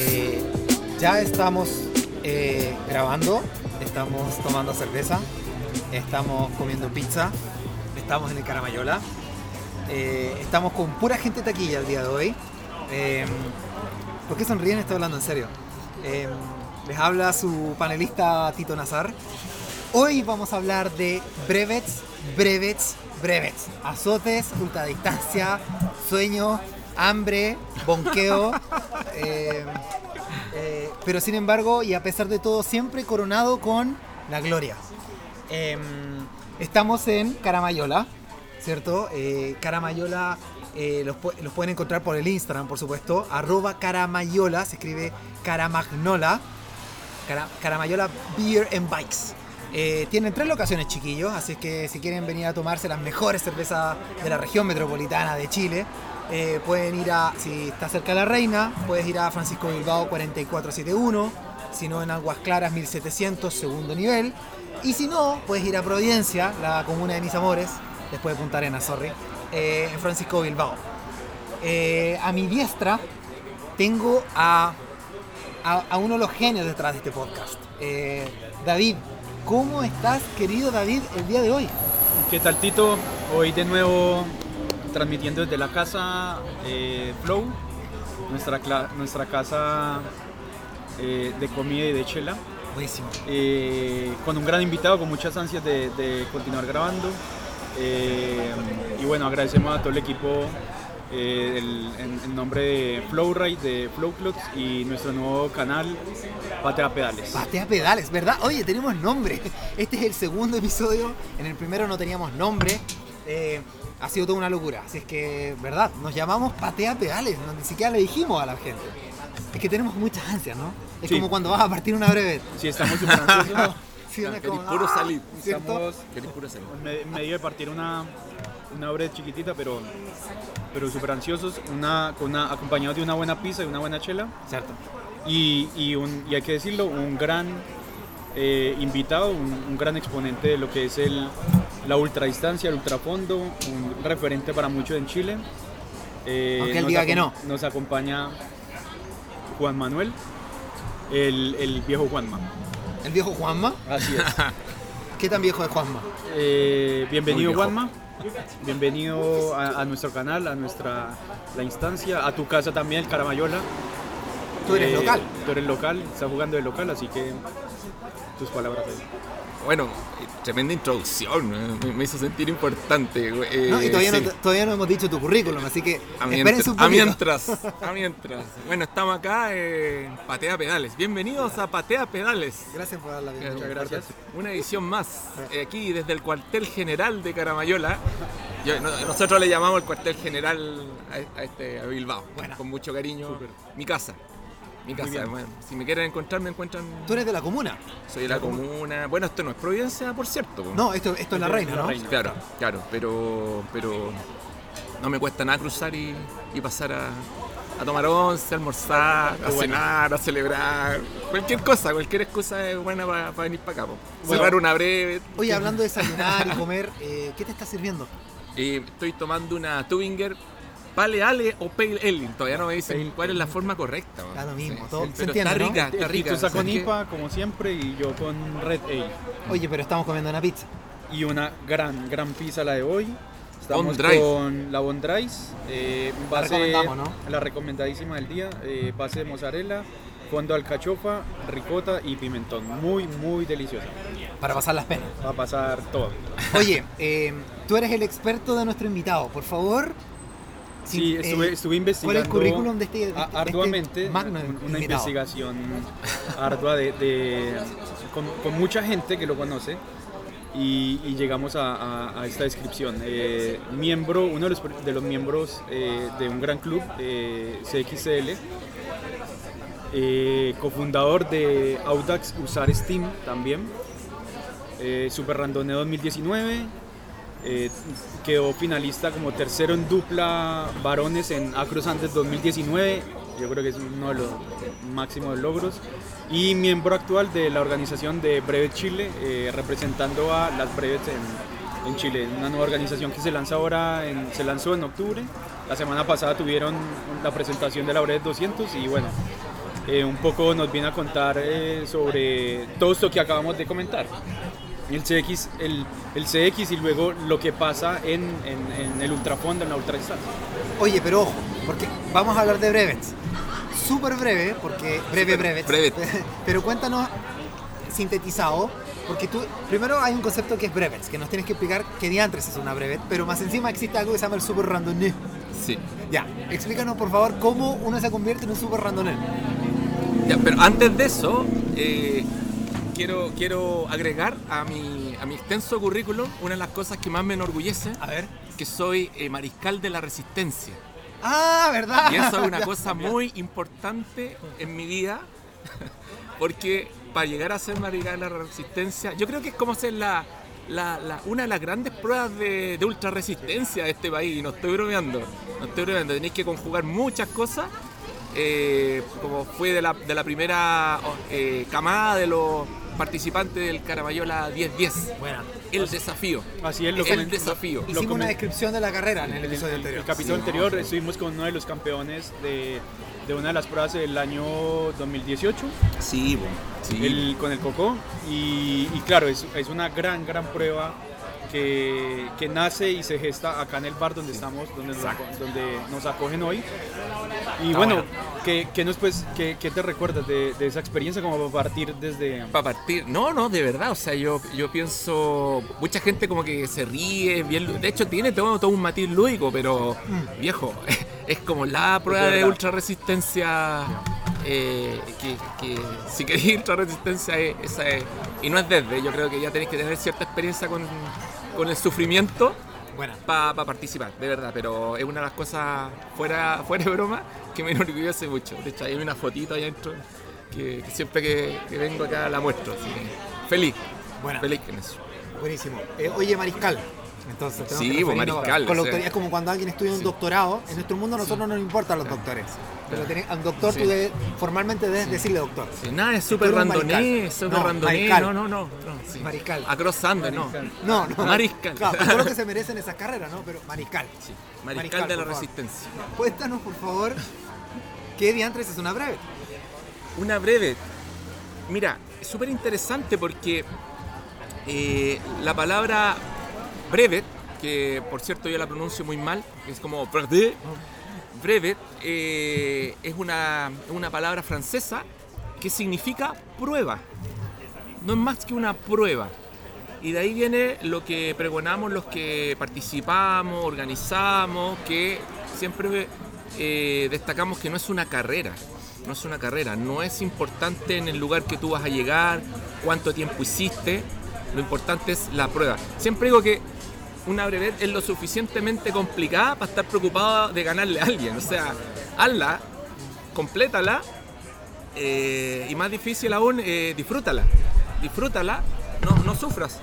Eh, ya estamos eh, grabando, estamos tomando cerveza, estamos comiendo pizza, estamos en el Caramayola, eh, estamos con pura gente taquilla el día de hoy. Eh, ¿Por qué sonríen? Estoy hablando en serio. Eh, les habla su panelista Tito Nazar. Hoy vamos a hablar de brevets, brevets, brevets. Azotes, ultradistancia, sueño, hambre, bonqueo. eh, pero sin embargo, y a pesar de todo, siempre coronado con la gloria. Eh, estamos en Caramayola, ¿cierto? Eh, Caramayola eh, los, pu- los pueden encontrar por el Instagram, por supuesto. Arroba Caramayola, se escribe Caramagnola. Cara- Caramayola Beer and Bikes. Eh, tienen tres locaciones, chiquillos, así que si quieren venir a tomarse las mejores cervezas de la región metropolitana de Chile, eh, pueden ir a, si está cerca de la Reina, puedes ir a Francisco Bilbao 4471, si no en Aguas Claras 1700, segundo nivel, y si no, puedes ir a Providencia, la comuna de mis amores, después de Punta Arenas, sorry, eh, en Francisco Bilbao. Eh, a mi diestra tengo a a, uno de los genios detrás de este podcast. Eh, David, ¿cómo estás, querido David, el día de hoy? ¿Qué tal Tito? Hoy de nuevo transmitiendo desde la casa eh, Flow, nuestra, nuestra casa de comida y de chela, Buenísimo. eh, con un gran invitado, con muchas ansias de, de continuar grabando. Eh, y bueno, agradecemos a todo el equipo eh, el- en, en nombre de Flowride, de Flowclots y nuestro nuevo canal Patea Pedales. Patea pedales, ¿verdad? Oye, tenemos nombre. Este es el segundo episodio. En el primero no teníamos nombre. Eh, ha sido toda una locura. Así es que, ¿verdad? Nos llamamos Patea pedales. No, ni siquiera le dijimos a la gente. Es que tenemos muchas ansias, ¿no? Es Sí. como cuando vas a partir una breve. Sí, estamos súper ansiosos. Sí, como, puro ¡ah! salir. Estamos puro salir. me- medio de partir una, una bread chiquitita, pero, pero súper ansiosos, una, con una, acompañados de una buena pizza y una buena chela. Cierto. Y, y, un- y hay que decirlo, un gran eh, invitado, un, un gran exponente de lo que es el, la ultradistancia, el ultrafondo, un referente para muchos en Chile. Eh, Aunque él diga que no. Nos acompaña Juan Manuel, el, el viejo Juanma. El viejo Juanma. Así es. ¿Qué tan viejo es Juanma? Eh, bienvenido. Juanma, bienvenido a, a nuestro canal, a nuestra la instancia, a tu casa también, el Caramayola. Tú eres Eh, local. Tú eres local, estás jugando de local, así que tus palabras. ahí. Bueno, eh, tremenda introducción, eh, me, me hizo sentir importante. eh, No, y todavía, sí. no, todavía no hemos dicho tu currículum, así que A, espérense un mientras, a mientras, a mientras. Bueno, estamos acá en Patea Pedales. Bienvenidos a Patea Pedales. Gracias por dar la bienvenida. Muchas gracias. Una edición más, eh, aquí desde el cuartel general de Caramayola. Yo- no- nosotros le llamamos el cuartel general a, a este, a Bilbao, Buena. con mucho cariño. Mi casa. Mi casa. Bueno, si me quieren encontrar, me encuentran. Tú eres de la comuna. Soy de la comuna. Bueno, esto no es Providencia, por cierto. No, esto, esto es la reina, la ¿no? reina. Claro, claro, pero, pero no me cuesta nada cruzar y, y pasar a, a tomar once, a almorzar, a bueno. cenar, a celebrar. Cualquier cosa, cualquier excusa es buena para venir para acá. Bueno. Cerrar una breve. Oye, hablando de desayunar y comer, eh, ¿qué te está sirviendo? Eh, estoy tomando una Tubinger Pale Ale o Pale Ale. Todavía no me dicen Pale cuál es la forma correcta. Da lo mismo, Sí, todo- sí, se pero entiende, está ¿no? rica, está rica. Con ¿sabes qué? IPA, como siempre, y yo con Red Ale. Oye, pero estamos comiendo una pizza. Y una gran, gran pizza la de hoy. Estamos con la Bond Dry's, eh, La base, recomendamos, ¿no? la recomendadísima del día, eh, base de mozzarella, fondo de alcachofa, ricota y pimentón. Muy, muy deliciosa. Para pasar las penas. Va a pasar todo. Oye, eh, tú eres el experto de nuestro invitado. Por favor. Sí, si- estuve, eh, estuve investigando ¿Cuál es el currículum de este, de este- este arduamente, magno un- una investigación ardua de, de- con, con mucha gente que lo conoce y, y llegamos a, a- a esta descripción. Eh, miembro, uno de los, de los miembros eh, de un gran club, eh, CXCL, eh, cofundador de Audax Usar Steam también, eh, Super Randoneo 2019 Eh, quedó finalista como tercero en dupla varones en Acros Andes 2019. Yo creo que es uno de los máximos logros. Y miembro actual de la organización de Brevet Chile, eh, representando a las Brevets en, en, Chile. Una nueva organización que se lanza ahora, en, se lanzó en octubre. La semana pasada tuvieron la presentación de la Brevet 200 y bueno, eh, un poco nos viene a contar eh, sobre todo esto que acabamos de comentar. El CX, el, el CX y luego lo que pasa en, en, en el ultrafondo, en la ultradistancia. Oye, pero ojo, porque vamos a hablar de brevets. Súper breve, porque breve, breve. Brevet. Pero cuéntanos sintetizado, porque tú, primero hay un concepto que es brevets, que nos tienes que explicar qué diantres es una brevet, pero más encima existe algo que se llama el super randonnée. Sí. Ya, explícanos por favor cómo uno se convierte en un super randonnée. Ya, pero antes de eso, eh, quiero, quiero agregar a mi, a mi extenso currículum una de las cosas que más me enorgullece, A ver. que soy eh, mariscal de la resistencia. Ah, ¿verdad? Y eso es una cosa muy importante en mi vida, porque para llegar a ser mariscal de la resistencia, yo creo que es como ser la, la- la- una de las grandes pruebas de, de ultra resistencia de este país, y no estoy bromeando, no estoy bromeando, tenéis que conjugar muchas cosas, eh, como fue de la, de la primera eh, camada de los participantes del Carabayola 10-10, Bueno, el desafío, Así es, lo el comen- desafío. lo hicimos una descripción de la carrera en el episodio el- anterior. el capítulo Sí. anterior estuvimos con uno de los campeones de, de una de las pruebas del año 2018, Sí, bo, sí. el- con el Coco. Y, y claro, es, es una gran, gran prueba que, que nace y se gesta acá en el bar donde estamos, donde, nos, donde nos acogen hoy. Y bueno, bueno. ¿qué, qué nos, pues, qué, qué te recuerdas de, de esa experiencia como para partir desde... Para partir, no, no, de verdad, o sea, yo, yo pienso, mucha gente como que se ríe, bien, de hecho tiene todo, todo un matiz lúdico, pero viejo, es como la prueba de verdad. ultra resistencia, eh, que, que si queréis ultra resistencia es, esa es- y no es desde, yo creo que ya tenéis que tener cierta experiencia con, con el sufrimiento Buena. para participar, de verdad, pero es una de las cosas fuera, fuera de broma que me enorgullece mucho. De hecho, hay una fotito ahí adentro que, que siempre que, que vengo acá la muestro. Así que feliz, Buena. feliz con eso. Buenísimo. Eh, oye, Mariscal. Entonces, tenemos Sí, que referirnos mariscal, Con es como cuando alguien estudia un Sí. doctorado. En nuestro mundo a nosotros no nos importan los doctores. Pero tenés- a un doctor tú debes- formalmente debes decirle doctor. Nada, es súper randoné, súper No, randoné. No, no, no. no. Mariscal. Across Andes, no. Mariscal. No, no. Mariscal. Claro, todo lo que se merecen esas carreras, ¿no? Pero mariscal. Mariscal, Mariscal, de la. Resistencia. Cuéntanos, por favor, ¿qué diantres es una breve? Una breve. Mira, es súper interesante porque eh, la palabra brevet, que por cierto yo la pronuncio muy mal, es como brevet, brevet eh, es una, una palabra francesa que significa prueba. No es más que una prueba. Y de ahí viene lo que pregonamos los que participamos, organizamos, que siempre eh, destacamos que no es una carrera. No es una carrera, no es importante en el lugar que tú vas a llegar, cuánto tiempo hiciste, lo importante es la prueba. Siempre digo que una brevet es lo suficientemente complicada para estar preocupado de ganarle a alguien. O sea, hazla, complétala eh, y más difícil aún, eh, disfrútala. Disfrútala, no, no sufras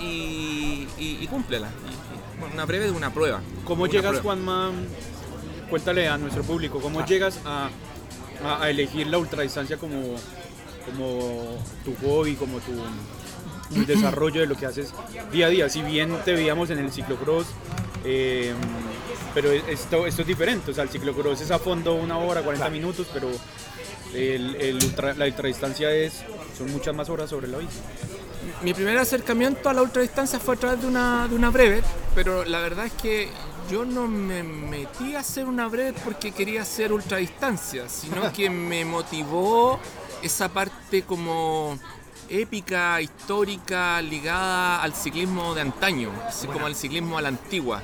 y, y, y cúmplela. Y- y, bueno, una breve de una prueba. ¿Cómo Una llegas. Juanma? Cuéntale a nuestro público, ¿cómo Ah. llegas a, a- a elegir la ultradistancia como, como tu hobby, como tu el desarrollo de lo que haces día a día? Si bien te veíamos en el ciclocross, eh, pero esto, esto es diferente, o sea, el ciclocross es a fondo una hora, 40 Claro. minutos, pero el, el ultra- la ultradistancia es, son muchas más horas sobre la bici. Mi primer acercamiento a la ultradistancia fue a través de una, de una breve, pero la verdad es que yo no me metí a hacer una breve porque quería hacer ultradistancia, sino que me motivó esa parte como épica, histórica, ligada al ciclismo de antaño, así como al ciclismo a la antigua.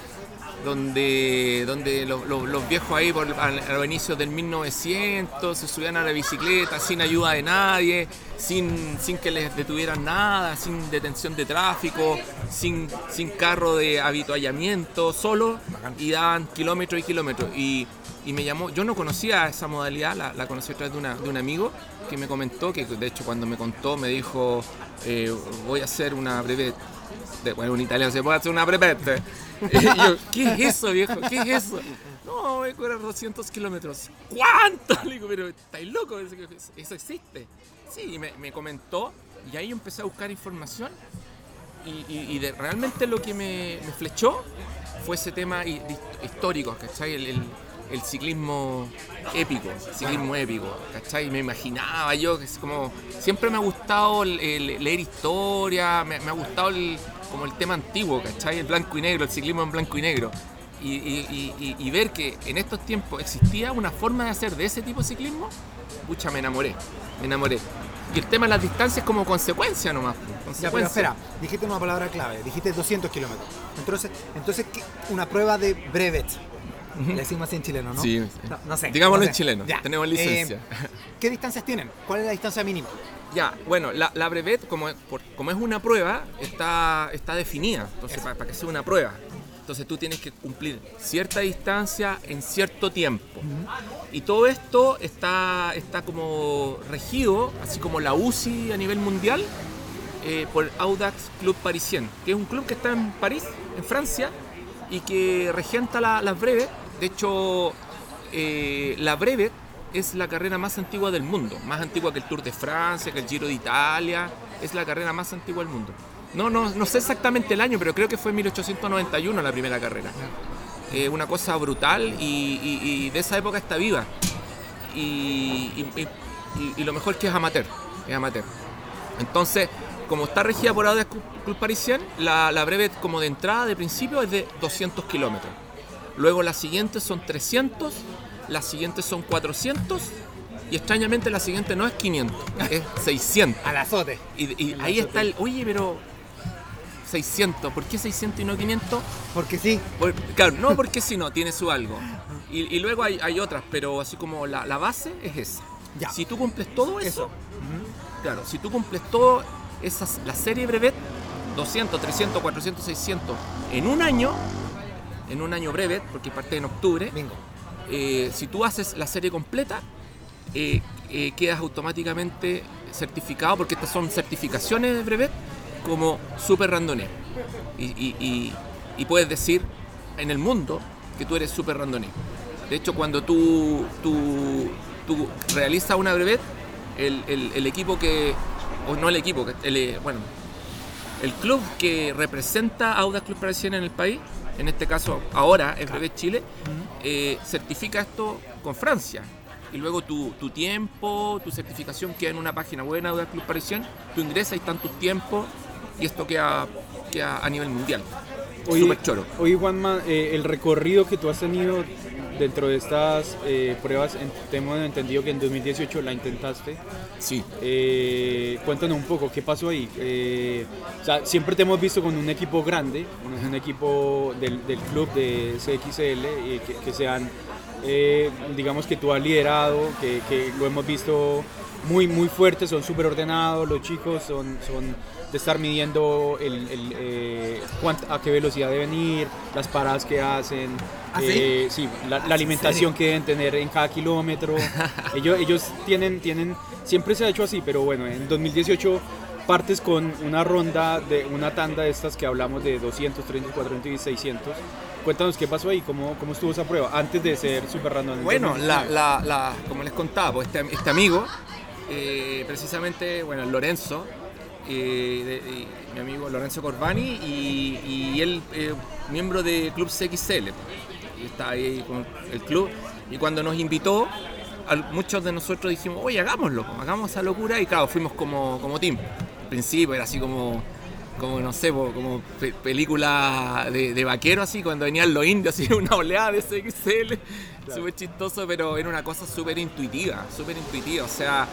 Donde, donde los, los- los viejos ahí por, a, a los inicios del 1900 se subían a la bicicleta sin ayuda de nadie, sin, sin que les detuvieran nada, sin detención de tráfico, sin, sin carro de habituallamiento, solo y daban kilómetros y kilómetros. Y, y me llamó, yo no conocía esa modalidad, la, la conocí a través de, una- de un amigo que me comentó, que de hecho cuando me contó me dijo, eh, voy a hacer una breve bueno, un italiano se puede hacer una brevette. Y yo, ¿qué es eso, viejo? ¿Qué es eso? No, voy a correr 200 kilómetros. ¿Cuánto? Le digo, pero estáis loco, eso existe. Sí, y me, me comentó, y ahí empecé a buscar información. Y, y- y de- realmente lo que me, me flechó fue ese tema histórico, ¿cachai? El, el- el ciclismo épico, ciclismo épico, ¿cachai? Me imaginaba yo que es como... Siempre me ha gustado el- el leer historia, me, me ha gustado el, como el tema antiguo, ¿cachai? El blanco y negro, el ciclismo en blanco y negro. Y, y- y- y- ver que en estos tiempos existía una forma de hacer de ese tipo de ciclismo, pucha, me enamoré, me enamoré. Y el tema de las distancias como consecuencia nomás. pues, Ya, pero consecuencia. espera, dijiste una palabra clave, dijiste 200 kilómetros. Entonces, entonces ¿qué? una prueba de brevet. Le decimos así en chileno, ¿no? Sí, No, no sé. Digámoslo no en chileno, Ya. tenemos licencia. Eh, ¿Qué distancias tienen? ¿Cuál es la distancia mínima? Ya, bueno, la, la brevet, como, por- como es una prueba, está, está definida. Entonces, para, que sea una prueba. Entonces tú tienes que cumplir cierta distancia en cierto tiempo. Y todo esto está, está como regido, así como la UCI a nivel mundial, eh, por Audax Club Parisien, que es un club que está en París, en Francia, y que regenta la- las breves. De hecho, eh, la brevet es la carrera más antigua del mundo, más antigua que el Tour de Francia, que el Giro de Italia, es la carrera más antigua del mundo. No, no, no sé exactamente el año, pero creo que fue en 1891 la primera carrera. Eh, una cosa brutal y, de esa época está viva. Y, lo mejor que es amateur, es amateur. Entonces, como está regida por Audax Club Parisien, la, la breve como de entrada, de principio, es de 200 kilómetros. Luego las siguientes son 300, las siguientes son 400 y extrañamente la siguiente no es 500, es 600. Al azote. Y, y ahí está el, oye, pero 600, ¿por qué 600 y no 500? Porque sí. Por- claro, no porque si no, tiene su algo. Y, y luego hay, hay otras, pero así como la, la base es esa. Ya. Si tú cumples todo eso, Eso. claro, si tú cumples todo, esas, la serie brevet, 200, 300, 400, 600, en un año, en un año brevet, porque parte en octubre, Bingo. eh, si tú haces la serie completa, eh, eh, quedas automáticamente certificado, porque estas son certificaciones de brevet, como super randonné. Y, y- y- y puedes decir en el mundo que tú eres super randonné. De hecho, cuando tú, tú, tú realizas una brevet, el, el- el equipo que, o no el equipo, el, eh, bueno, el club que representa a Audax Club Parisien en el país, en este caso ahora es Brevet Chile, eh, certifica esto con Francia. Y luego tu, tu tiempo, tu certificación queda en una página en Audax Club Parisien, tú ingresas y están tus tiempos y esto queda, queda a nivel mundial. Oye, Súper choro. Oye, Juanma, eh, el recorrido que tú has tenido dentro de estas eh, pruebas, tengo entendido que en 2018 la intentaste. Sí. Eh, cuéntanos un poco, ¿qué pasó ahí? Eh, o sea, siempre te hemos visto con un equipo grande, un, un equipo del, del club de CXL, y que, que sean, eh, digamos que tú has liderado, que, que lo hemos visto muy, muy fuerte, son súper ordenados, los chicos son, son de estar midiendo el, el, eh, cuánt- a qué velocidad deben ir, las paradas que hacen, ¿Ah, eh, sí, la, la alimentación que deben tener en cada kilómetro. ellos, ellos tienen, tienen, siempre se ha hecho así, pero bueno, en 2018 partes con una ronda de una tanda de estas que hablamos de 200, 300, 400 y 600. Cuéntanos qué pasó ahí, cómo, cómo estuvo esa prueba antes de ser super random. en Bueno, la, 2019. la- la- como les contaba, este, este amigo, eh, precisamente, bueno, Lorenzo, eh, de- y mi amigo Lorenzo Corbani, y, y él, eh, miembro de Club CXL, y está ahí con el club, y cuando nos invitó, al- muchos de nosotros dijimos, oye, hagámoslo, hagamos esa locura, y claro, fuimos como, como team. Al principio era así como como no sé, como pe- película de, de vaquero así, cuando venían los indios, así una oleada de CXL, súper chistoso, pero era una cosa súper intuitiva, súper intuitiva, o sea,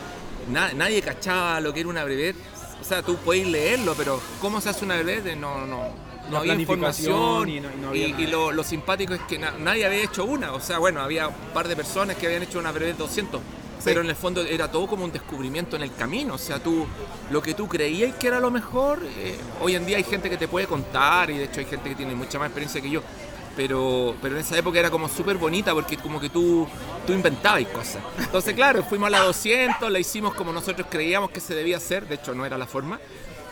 na- nadie cachaba lo que era una brevet, o sea, tú puedes leerlo, pero ¿cómo se hace una brevet? No, no, no había información, y no- y no había y, lo, lo simpático es que na- nadie había hecho una, o sea, bueno, había un par de personas que habían hecho una brevet 200, pero en el fondo era todo como un descubrimiento en el camino. O sea, tú, lo que tú creías que era lo mejor, eh, hoy en día hay gente que te puede contar y de hecho hay gente que tiene mucha más experiencia que yo. Pero, pero en esa época era como súper bonita porque como que tú, tú inventabas cosas. Entonces, claro, fuimos a la 200, la hicimos como nosotros creíamos que se debía hacer, de hecho no era la forma.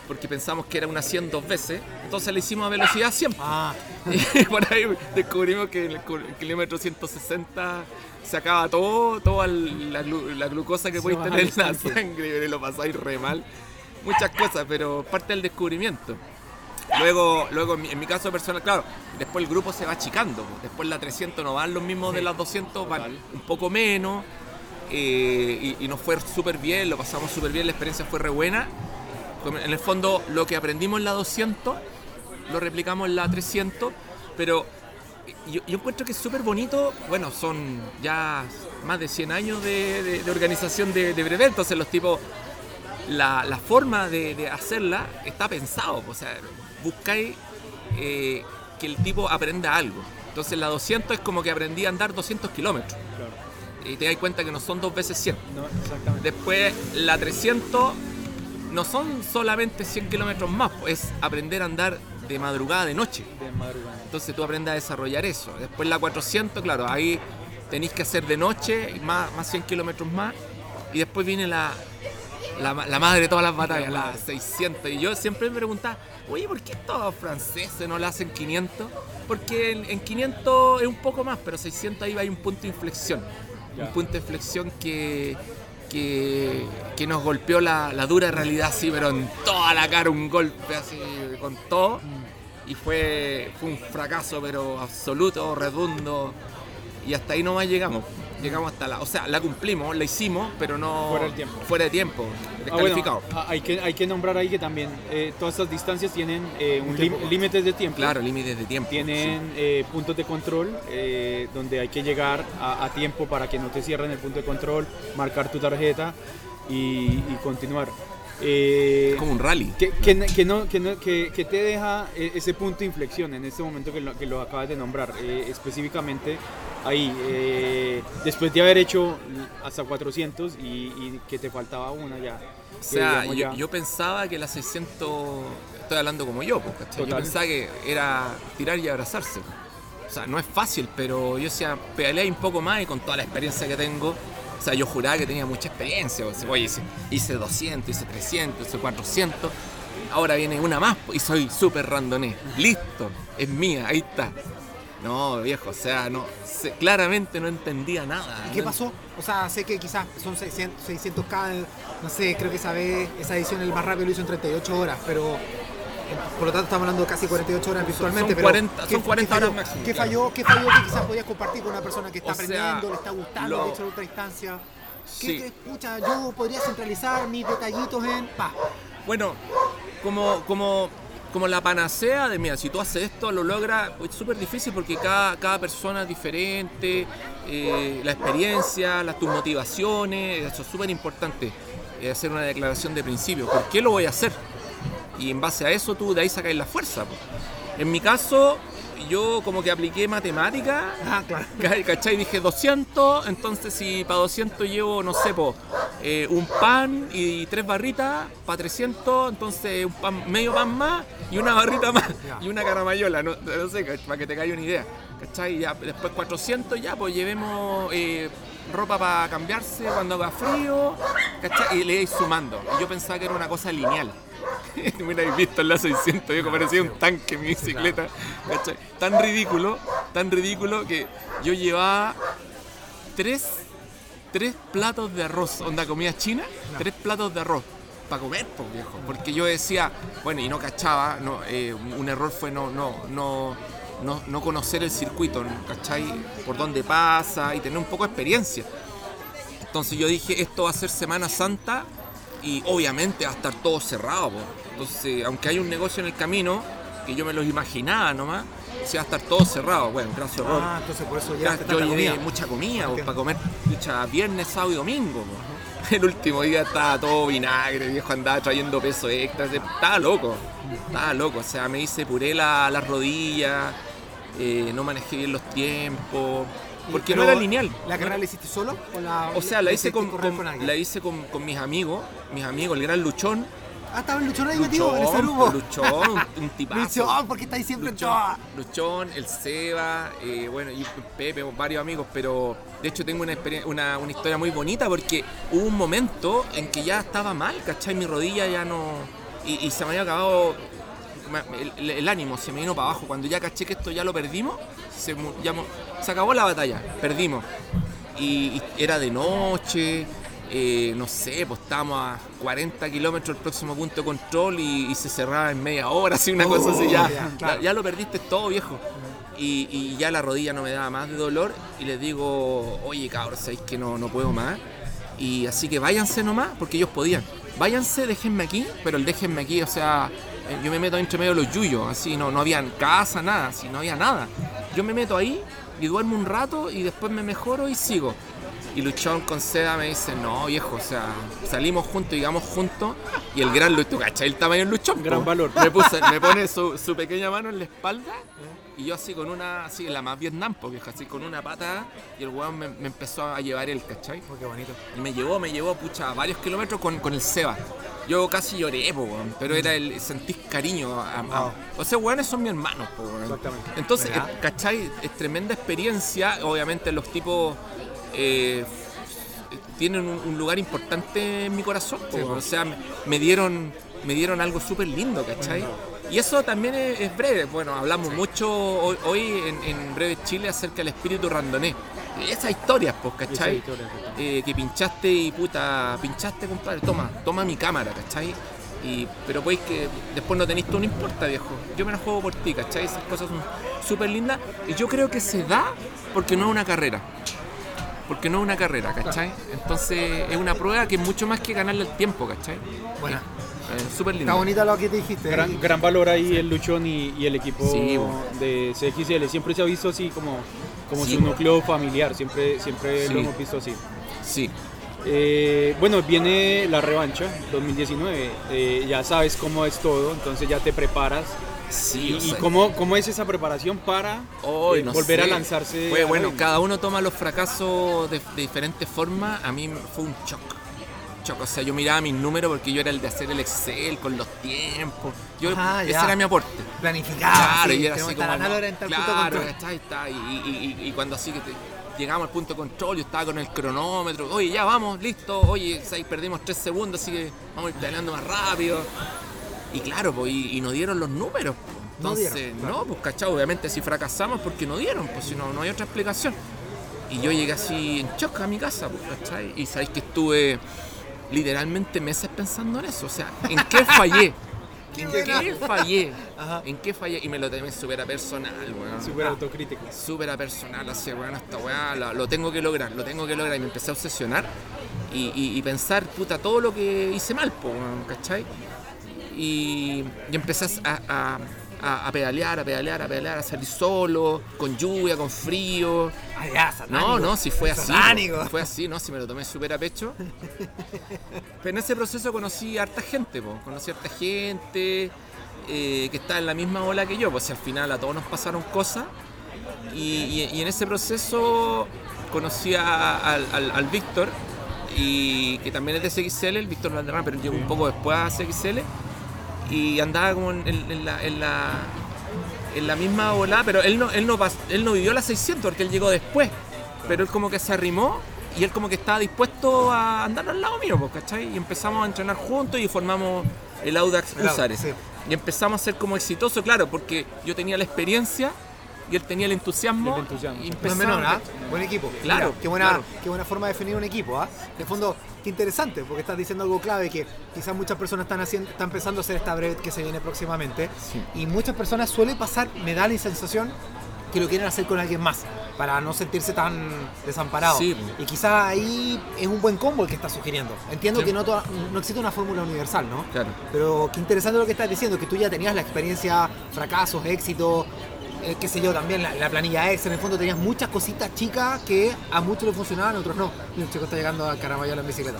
porque pensamos que era una 100 dos veces, entonces le hicimos a velocidad 100. Ah, Y por ahí descubrimos que en el kilómetro 160 se acaba todo, toda la, la glucosa que podéis tener la en la sangre y lo pasáis re mal. Muchas cosas, pero parte del descubrimiento. Luego, luego en mi, caso personal, claro, después el grupo se va achicando. Después la 300 no van los mismos de las 200, van un poco menos. eh, y, y nos fue súper bien, lo pasamos súper bien, la experiencia fue re buena. En el fondo, lo que aprendimos en la 200 lo replicamos en la 300, pero yo, yo encuentro que es súper bonito. Bueno, son ya más de 100 años de, de- de organización de, de brevet, entonces los tipos, la, la forma de, de hacerla está pensado. O sea, buscáis eh, que el tipo aprenda algo. Entonces la 200 es como que aprendí a andar 200 kilómetros. Claro. Y te das cuenta que no son dos veces 100. No, exactamente. Después la 300 no son solamente 100 kilómetros más, es aprender a andar de madrugada, de noche. De madrugada. Entonces tú aprendes a desarrollar eso. Después la 400, claro, ahí tenéis que hacer de noche, más, más 100 kilómetros más. Y después viene la, la, la madre de todas las batallas, la 600. Y yo siempre me preguntaba, oye, ¿por qué estos franceses no la hacen 500? Porque en, en 500 es un poco más, pero 600 ahí hay un punto de inflexión. Un punto de inflexión que, que, que nos golpeó la, la dura realidad así, pero en toda la cara, un golpe así con todo y fue, fue un fracaso, pero absoluto, redondo. Y hasta ahí nomás llegamos. Llegamos hasta la. O sea, la cumplimos, la hicimos, pero no. Fuera del tiempo. Fuera de tiempo. Ah, bueno, Descalificado. ah, hay, que, hay que nombrar ahí que también eh, todas estas distancias tienen eh, un límites de tiempo. Claro, límites de tiempo. Tienen eh, puntos de control eh, donde hay que llegar a, a tiempo para que no te cierren el punto de control, marcar tu tarjeta y, y continuar. Eh, como un rally. que, que, que no, que, no- que- que te deja eh, ese punto de inflexión en este momento que lo, que lo acabas de nombrar, eh, específicamente ahí, eh, después de haber hecho hasta 400 y, y que te faltaba una ya. O sea, yo, ya- yo pensaba que la 600. Estoy hablando como yo, pues. Yo pensaba que era tirar y abrazarse. O sea, no es fácil, pero yo decía, pedaleé un poco más y con toda la experiencia que tengo. O sea, yo juraba que tenía mucha experiencia. O sea, oye, hice, hice 200, hice 300, hice 400. Ahora viene una más y soy súper randoné. Listo, es mía, ahí está. No, viejo, o sea, no, se- claramente no entendía nada. ¿Y qué pasó? O sea, sé que quizás son 600, 600k, no sé, creo que esa vez, esa edición el más rápido lo hizo en 38 horas, pero por lo tanto estamos hablando de casi 48 horas virtualmente. son pero 40 ¿qué- son 40 qué falló? horas máximo, ¿Qué falló? ¿Qué falló que quizás podías compartir con una persona que está O sea, aprendiendo, le está gustando, lo- ha hecho la otra instancia? ¿Qué, Sí. qué, pucha, yo podría centralizar mis detallitos en... Pa, Bueno, como, como, como la panacea de, mira, si tú haces esto, lo logras, pues, es súper difícil porque cada, cada persona es diferente, eh, la experiencia, las, tus motivaciones, eso es súper importante, eh, hacer una declaración de principio. ¿Por qué lo voy a hacer? Y en base a eso tú de ahí sacáis la fuerza. En mi caso, yo como que apliqué matemática ah, claro. Ca- ¿Cachai? Dije 200, entonces si para 200 llevo, no sé, po, eh, un pan y tres barritas, para 300, entonces un pan, medio pan más y una barrita más y una caramayola, no, no sé, para que te caiga una idea. ¿Cachai? Ya, después 400 ya, pues llevemos eh, ropa para cambiarse cuando haga frío, ¿cachai? Y le sumando. Y yo pensaba que era una cosa lineal. Me hubierais visto en la 600, yo que parecía un tanque en mi bicicleta. ¿cachai? Tan ridículo, tan ridículo que yo llevaba tres, tres platos de arroz, onda comida china, tres platos de arroz para comer, pues viejo. Porque yo decía, bueno, y no cachaba, no, eh, un error fue no, no, no, no, no conocer el circuito, ¿cachai? Por dónde pasa y tener un poco de experiencia. Entonces yo dije, esto va a ser Semana Santa y obviamente va a estar todo cerrado. po. Entonces, aunque hay un negocio en el camino, que yo me los imaginaba nomás, se va a estar todo cerrado. Bueno, gran error. Ah, entonces por eso Ya, yo llevé mucha comida po, Entiendo. para comer pucha, viernes, sábado y domingo. po. El último día estaba todo vinagre, viejo andaba trayendo peso extra, estaba loco, estaba loco, o sea, me hice puré la- las rodillas, eh, no manejé bien los tiempos, porque no era lineal. ¿La carrera la hiciste solo? O, la, O sea, la hice con, la hice con, con mis amigos, mis amigos, el gran Luchón, Ah, estaba el Luchón ahí metido en ese Luchón, grupo. Luchón, un, un tipazo. Luchón, porque estáis siempre en Luchón. Luchón, el Seba, eh, bueno, y Pepe, varios amigos, pero de hecho tengo una, una, una historia muy bonita porque hubo un momento en que ya estaba mal, ¿cachai? Mi rodilla ya no, y, y se me había acabado el ánimo, se me vino para abajo. Cuando ya caché que esto ya lo perdimos, se, ya acabó la batalla, perdimos. Y, y era de noche, eh, no sé, pues estábamos a 40 kilómetros del próximo punto de control y, y se cerraba en media hora, así una cosa así, ya, claro. ya, lo perdiste todo, viejo. Y, y ya la rodilla no me daba más de dolor y les digo, oye cabrón, sabéis que no, no puedo más. Y así que váyanse nomás, porque ellos podían. Váyanse, déjenme aquí, pero el déjenme aquí, o sea, eh, yo me meto entre medio de los yuyos, así, no, no había casa, nada, así, no había nada. Yo me meto ahí y duermo un rato y después me mejoro y sigo. Y Luchón con Seda me dice, no viejo, o sea, salimos juntos, llegamos juntos y el gran Luchón, ¿cachai? El tamaño del Luchón. Gran po? valor. Me, puse- me pone su, su pequeña mano en la espalda y yo así con una, así la más Vietnam, viejo, así con una pata y el weón me, me empezó a llevar él, ¿cachai? Oh, qué bonito. Y me llevó, me llevó, pucha, varios kilómetros con, con el Seba. Yo casi lloré, po, weón, pero era el sentís cariño. A. O sea, weones son mis hermanos, po, weón. Exactamente. Entonces, eh, ¿cachai? Es tremenda experiencia. Obviamente los tipos eh, tienen un, un lugar importante en mi corazón. po, weón. o sea, me, me dieron me dieron algo súper lindo, ¿cachai? Y eso también es, es breve. Bueno, hablamos mucho hoy, hoy en, en Breve Chile acerca del espíritu randonés. Esas historias, pues, Esa ¿cachai? historia, eh, que pinchaste y puta, pinchaste, compadre, toma, toma mi cámara, ¿cachai? Y, pero pues que después no tenéis tú, no importa, viejo. Yo me la juego por ti, ¿cachai? Esas cosas son súper lindas. Y yo creo que se da porque no es una carrera. Porque no es una carrera, ¿cachai? Entonces es una prueba que es mucho más que ganarle el tiempo, ¿cachai? Bueno, Eh, súper está linda. bonito lo que te dijiste. Gran, gran valor ahí el Luchón y, y el equipo Sí, de CXL. Siempre se ha visto así como, como Sí, su núcleo familiar, siempre, siempre Sí. lo hemos visto así. Sí. Eh, bueno, viene la revancha 2019, eh, ya sabes cómo es todo, entonces ya te preparas. Sí, ¿Y, o y sea, cómo, cómo es esa preparación para eh, no volver a lanzarse? Bueno, cada uno toma los fracasos de, de diferentes formas. A mí fue un shock. O sea, yo miraba mis números porque yo era el de hacer el Excel con los tiempos. Yo, ese ya. era mi aporte. Planificado. Claro, sí, y era así como. no, en tal claro, está, está. Y, y- y- y cuando así que te- llegamos al punto de control, yo estaba con el cronómetro. Oye, ya vamos, listo. Oye, perdimos tres segundos, así que vamos a ir pedaleando más rápido. Y claro, pues, y, nos dieron los números. pues. No Entonces, dieron, no, pues cachado, obviamente si fracasamos porque no dieron, pues si no, no hay otra explicación. Y yo llegué así en shock a mi casa, pues, ¿cachai? Y sabéis que estuve literalmente meses pensando en eso. O sea, ¿en qué fallé? ¿En qué fallé? Ajá. ¿En qué fallé? Y me lo tomé súper personal, weón. Súper autocrítico. Súper personal, así, weón, esta weá, lo, lo tengo que lograr, lo tengo que lograr. Y me empecé a obsesionar y, y- y pensar, puta, todo lo que hice mal, po, weón, ¿cachai? Y, y empecé a, a- a- a pedalear, a pedalear, a pedalear, a salir solo, con lluvia, con frío. Ya, satánico. No, no, si fue así. Satánico. Fue así, no, si me lo tomé súper a pecho. Pero en ese proceso conocí a harta gente, po. conocí a harta gente eh, que está en la misma ola que yo, pues si al final a todos nos pasaron cosas. Y, y- y en ese proceso conocí a- al, al- al Víctor, y que también es de CXL, el Víctor Valderrama, pero llegó un poco después a CXL. Y andaba como en, la, en la- en la misma ola, pero él no, él, no pas- él no vivió las 600 porque él llegó después. Pero él como que se arrimó y él como que estaba dispuesto a andar al lado mío, pues, ¿cachai? Y empezamos a entrenar juntos y formamos el Audax Usares. sí. Y empezamos a ser como exitosos, claro, porque yo tenía la experiencia y él tenía el entusiasmo. El entusiasmo. y No menor, ¿ah? Buen equipo. Claro, Mira, qué buena, claro. qué buena forma de definir un equipo, ¿ah? De fondo, qué interesante, porque estás diciendo algo clave que quizás muchas personas están haciendo, están pensando hacer esta brevet que se viene próximamente. Sí. Y muchas personas suele pasar, me da la sensación que lo quieren hacer con alguien más, para no sentirse tan desamparado. Sí. Y quizás ahí es un buen combo el que estás sugiriendo. Entiendo Sí. que no, toda- no existe una fórmula universal, ¿no? Claro. Pero qué interesante lo que estás diciendo, que tú ya tenías la experiencia, fracasos, éxitos, eh, qué sé yo, también la, la planilla extra, en el fondo tenías muchas cositas chicas que a muchos les funcionaban, a otros no. Mira, el chico está llegando a Caramayola en bicicleta.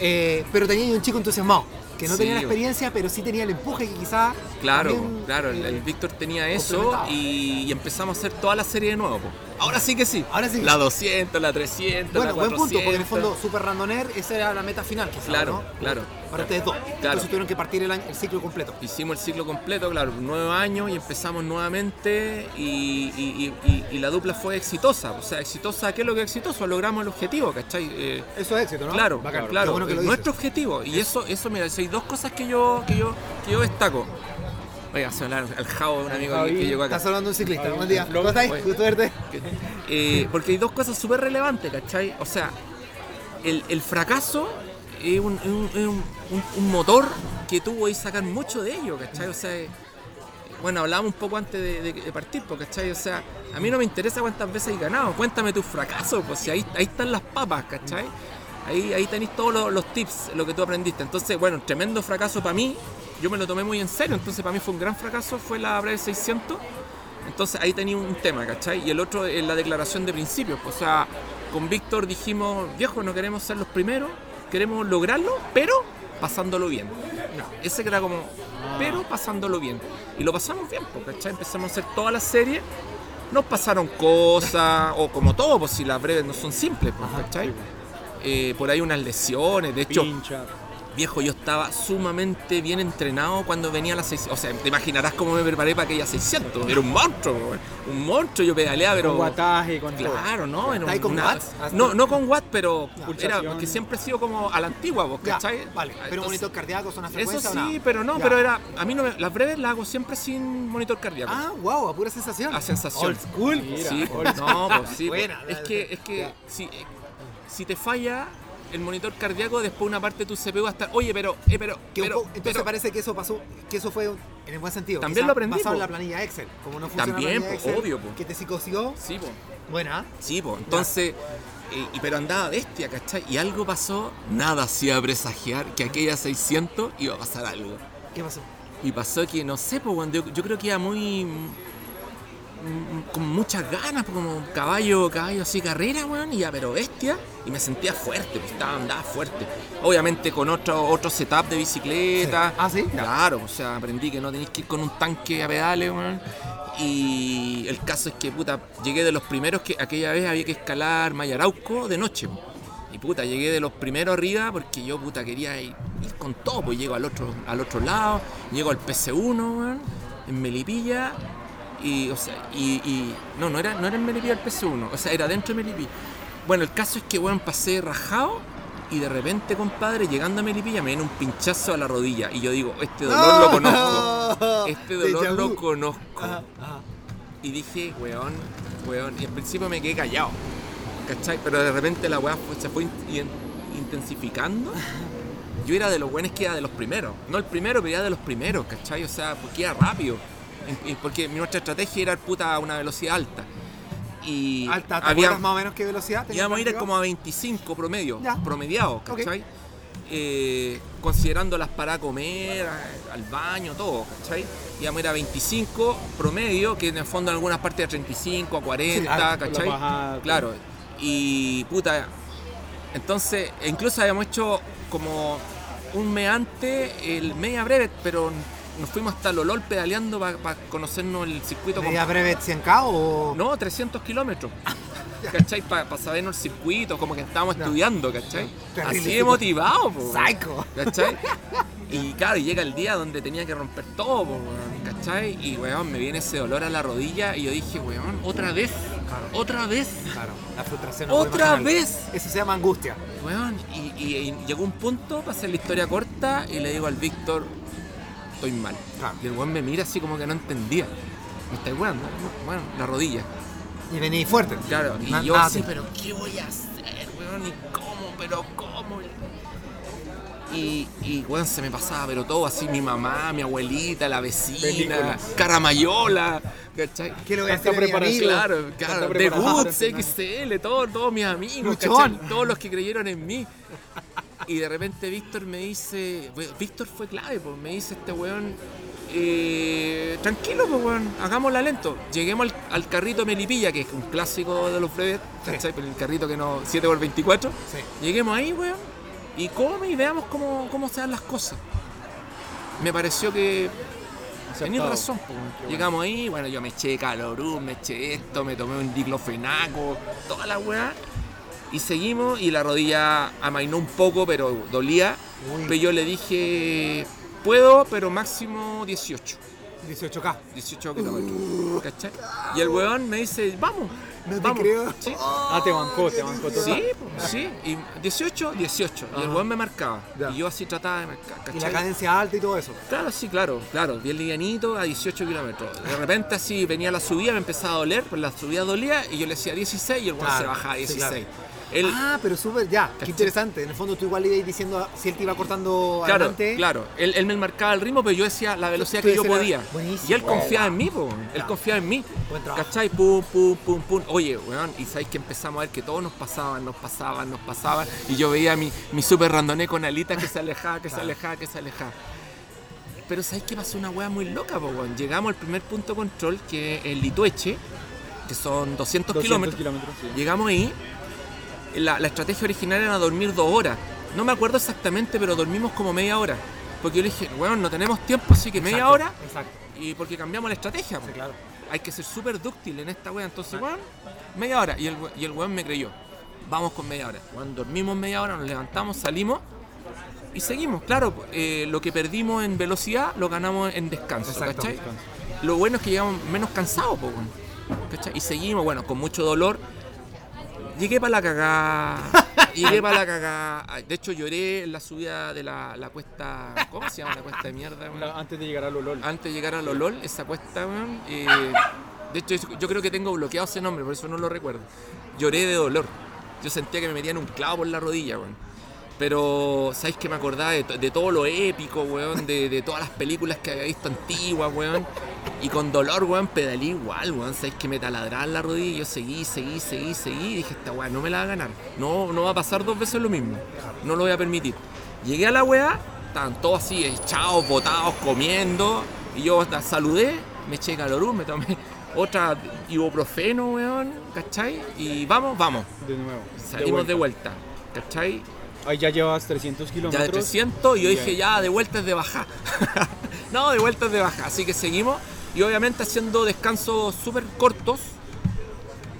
Eh, pero tenía un chico entusiasmado, que no Sí, tenía la experiencia, pero sí tenía el empuje que quizás... Claro, también, claro, el, eh, el Víctor tenía eso y, y empezamos a hacer toda la serie de nuevo. po. Ahora sí que sí. Ahora sí La sí. 200, la 300, Bueno, la buen 400. punto, porque en el fondo Super Randoner esa era la meta final, quizás, Claro, ¿no? claro. Para ustedes dos. Entonces tuvieron que partir el, año- el ciclo completo. Hicimos el ciclo completo, claro, nueve años y empezamos nuevamente y, y- y- y- y la dupla fue exitosa. O sea, exitosa, ¿qué es lo que es exitoso? Logramos el objetivo, ¿cachai? Eh, Eso es éxito, ¿no? Claro, Bacán. claro, bueno que lo es dices. nuestro objetivo. Y eso, eso mira, hay dos cosas que yo, que yo, que yo destaco. Hablar al Javo, un amigo que, que llegó acá. Estás hablando de un ciclista. Buen día. ¿Cómo estáis? Verte. Eh, porque hay dos cosas súper relevantes, ¿cachai? O sea, el, el fracaso es, un, un- un- un- motor que tú podés sacar mucho de ello, ¿cachai? O sea, eh, bueno, hablábamos un poco antes de, de- de partir, pues, ¿cachai? O sea, a mí no me interesa cuántas veces hay ganado, cuéntame tus fracasos, pues si ahí, ahí están las papas, ¿cachai? Ahí, ahí tenéis todos los, los tips, lo que tú aprendiste. Entonces, bueno, tremendo fracaso para mí, yo me lo tomé muy en serio, entonces para mí fue un gran fracaso, fue la Breve 600. Entonces ahí tenía un tema, ¿cachai? Y el otro es la declaración de principios. O sea, con Víctor dijimos, viejo, no queremos ser los primeros, queremos lograrlo, pero pasándolo bien. Ese que era como, pero pasándolo bien. Y lo pasamos bien, pues, ¿cachai? Empezamos a hacer toda la serie. Nos pasaron cosas, o como todo, pues si las breves no son simples, pues, ¿cachai? Eh, por ahí unas lesiones, de hecho, Pincha. Viejo, yo estaba sumamente bien entrenado cuando venía a las 600. O sea, te imaginarás cómo me preparé para aquellas 600. Era un monstruo, un monstruo. Yo pedaleaba, pero. Con guataje, con. Claro, ¿no? Era ¿Está ahí con una- watts? No, no con watts, pero era porque siempre he sido como a la antigua, vos, ¿cachai? vale. Pero Entonces, monitor cardíaco, zona Eso frecuencia o sí, pero no, Ya. pero era. A mí no me, las breves las hago siempre sin monitor cardíaco. Ah, wow, a pura sensación. A sensación. Old school. Mira, Sí, old no, pues sí. Buena, es que, es que ya. si, eh, si te falla el monitor cardíaco, después una parte de tu CPU va a estar, oye, pero, eh, pero, Que un pero, poco- entonces pero- parece que eso pasó, que eso fue en el buen sentido. También lo aprendí, Basado en la planilla Excel. Como no funciona También, la Excel, obvio, po. Que te psicoció. Sí, po. Buena. Sí, po. Entonces, eh, pero andaba bestia, ¿cachai? Y algo pasó, nada hacía presagiar que aquella 600 iba a pasar algo. ¿Qué pasó? Y pasó que, no sé, pues, yo, yo creo que iba muy. Con muchas ganas, pues, como caballo, caballo así carrera, weón, y ya, pero bestia, y me sentía fuerte, pues estaba, andaba fuerte. Obviamente con otro, otro setup de bicicleta. Sí. Ah, ¿sí? Claro, o sea, aprendí que no tenéis que ir con un tanque a pedales, weón. Y el caso es que, puta, llegué de los primeros que aquella vez había que escalar Mayarauco de noche. Y puta, llegué de los primeros arriba porque yo, puta, quería ir, ir con todo, pues llego al otro, al otro lado, llego al PC1, weón, en Melipilla, y, o sea, y, y- no, no era, no era en Melipilla el PC1, o sea, era dentro de Melipilla. Bueno, el caso es que, weón, pasé rajado y de repente, compadre, llegando a Melipilla me viene un pinchazo a la rodilla y yo digo, este dolor lo conozco, este dolor lo conozco. Ajá, ajá. Y dije, weón, weón. Y al principio me quedé callado. ¿Cachai? Pero de repente la weá se fue in- in- intensificando. Yo era de los buenos que era de los primeros. No el primero, pero era de los primeros, ¿cachai? O sea, porque era rápido. Porque nuestra estrategia era puta a una velocidad alta. Y Alta, ¿te había, más o menos qué velocidad? íbamos a ir como a 25 promedio, Ya. promediado. ¿cachai? Eh, considerando las para comer, a- al baño, todo, ¿cachai? Íbamos a ir a 25 promedio, que en el fondo en algunas partes de 35 a 40, Sí, claro, con la ¿cachai? Claro. Y puta, entonces, e incluso habíamos hecho como un mes antes el media breve, pero nos fuimos hasta Lolol pedaleando para conocernos el circuito ¿Media breve 100K o.? no, 300 kilómetros. ¿Cachai? Para sabernos el circuito, como que estábamos estudiando, ¿cachai? Así sí, de motivado, po. Psycho. ¿cachai? Y claro, llega el día donde tenía que romper todo, po, ¿cachai? Y weón, me viene ese dolor a la rodilla y yo dije, weón, otra vez, otra vez, Claro, la frustración. no otra vez. Eso se llama angustia. Weón, y, y- y llegó un punto, para hacer la historia corta, y le digo al Víctor, estoy mal. Y el weón me mira así como que no entendía. Me está weón, bueno, la rodilla. Y vení fuerte. Claro, y yo nada, así, sí. pero ¿qué voy a hacer, weón? ¿Y cómo? ¿Pero cómo? Y, y weón, se me pasaba, pero todo así, mi mamá, mi abuelita, la vecina, Películas. Caramayola, ¿cachai? ¿Qué le voy a hacer preparación. Claro, claro, de preparación Woods, para el XL, todos, todos mis amigos. Todos los que creyeron en mí. Y de repente Víctor me dice, Víctor fue clave, pues me dice este weón, eh, tranquilo, pues weón, hagámosla lento. Lleguemos al, al carrito Melipilla, que es un clásico de los ¿cachai? Pero el carrito que no, 7x24. Sí. Lleguemos ahí, weón, y come y veamos cómo, cómo se dan las cosas. Me pareció que Acertado. razón. po. Llegamos ahí, bueno, yo me eché calorú, me eché esto, me tomé un diclofenaco, toda la weá. Y seguimos y la rodilla amainó un poco, pero dolía. Uy. Pero yo le dije, puedo, pero máximo 18. 18K. 18 kilómetros. ¿Cachai? Y el weón me dice, vamos. No te vamos. creo. Sí. Ah, te bancó, te bancó todo. Sí, pues, sí. Y 18, 18. Y el weón me marcaba. Ya. Y yo así trataba de marcar. Y la ¿cachai? cadencia alta y todo eso. Claro, sí, claro, claro, bien livianito a 18 kilómetros. De repente así venía la subida, me empezaba a doler, pues la subida dolía y yo le decía 16 y el weón Claro, se bajaba a sí, 16. claro. Él, Ah, pero súper, ya, qué interesante. En el fondo tú igual ibas diciendo si él te iba cortando claro, adelante. claro, él, él me marcaba el ritmo, pero yo decía la velocidad que yo podía. buenísimo. Y él confiaba en mí, po, él confiaba en mí. Buen trabajo. ¿Cachai? Pum, pum, pum, pum. Oye, weón, y sabéis que empezamos a ver que todos nos pasaban, nos pasaban, nos pasaban. Y yo veía mi, mi super randoné con alitas que se alejaba, que se alejaba, que se alejaba. Pero ¿sabéis que pasó una weá muy loca, po, weón? Llegamos al primer punto control, que es el Litueche, que son 200, 200 kilómetros. kilómetros, sí. Llegamos ahí, la, la estrategia original era dormir dos horas. No me acuerdo exactamente, pero dormimos como media hora. Porque yo le dije, weón, no tenemos tiempo, así que media Exacto, hora. Exacto. Y porque cambiamos la estrategia. Sí, claro. Hay que ser súper dúctil en esta wea. Entonces, weón, media hora. Y el, y el weón me creyó. Vamos con media hora. Weón, dormimos media hora, nos levantamos, salimos y seguimos. Claro, eh, lo que perdimos en velocidad lo ganamos en descanso, Exacto, ¿cachai? descanso. Lo bueno es que llegamos menos cansados, po, ¿cachai? Y seguimos, bueno, con mucho dolor. Llegué para la cagada. Llegué para la cagada. De hecho, lloré en la subida de la, la cuesta. ¿Cómo se llama la cuesta de mierda? weón? La- Antes de llegar a Lolol. antes de llegar a Lolol, esa cuesta, weón, eh, de hecho yo creo que tengo bloqueado ese nombre, por eso no lo recuerdo. Lloré de dolor. Yo sentía que me metían un clavo por la rodilla, weón. Pero, ¿sabéis que me acordaba de, to- de todo lo épico, weón? De, de todas las películas que había visto antiguas, weón. Y con dolor, weón, pedalé igual, weón. ¿Sabéis que me taladraban la rodilla? Y yo seguí, seguí, seguí, seguí. Y dije, esta weá no me la va a ganar. No, no va a pasar dos veces lo mismo. No lo voy a permitir. Llegué a la weá, estaban todos así echados, botados, comiendo. Y yo hasta saludé, me eché calorú, me tomé otra ibuprofeno, weón, ¿cachai? Y vamos, vamos. De nuevo. Salimos de vuelta, ¿cachai? Ahí ya llevas 300 Ya kilómetros. de 300 y yo Ya. dije ya de vuelta es de baja. no, de vuelta es de baja. Así que seguimos y obviamente haciendo descansos súper cortos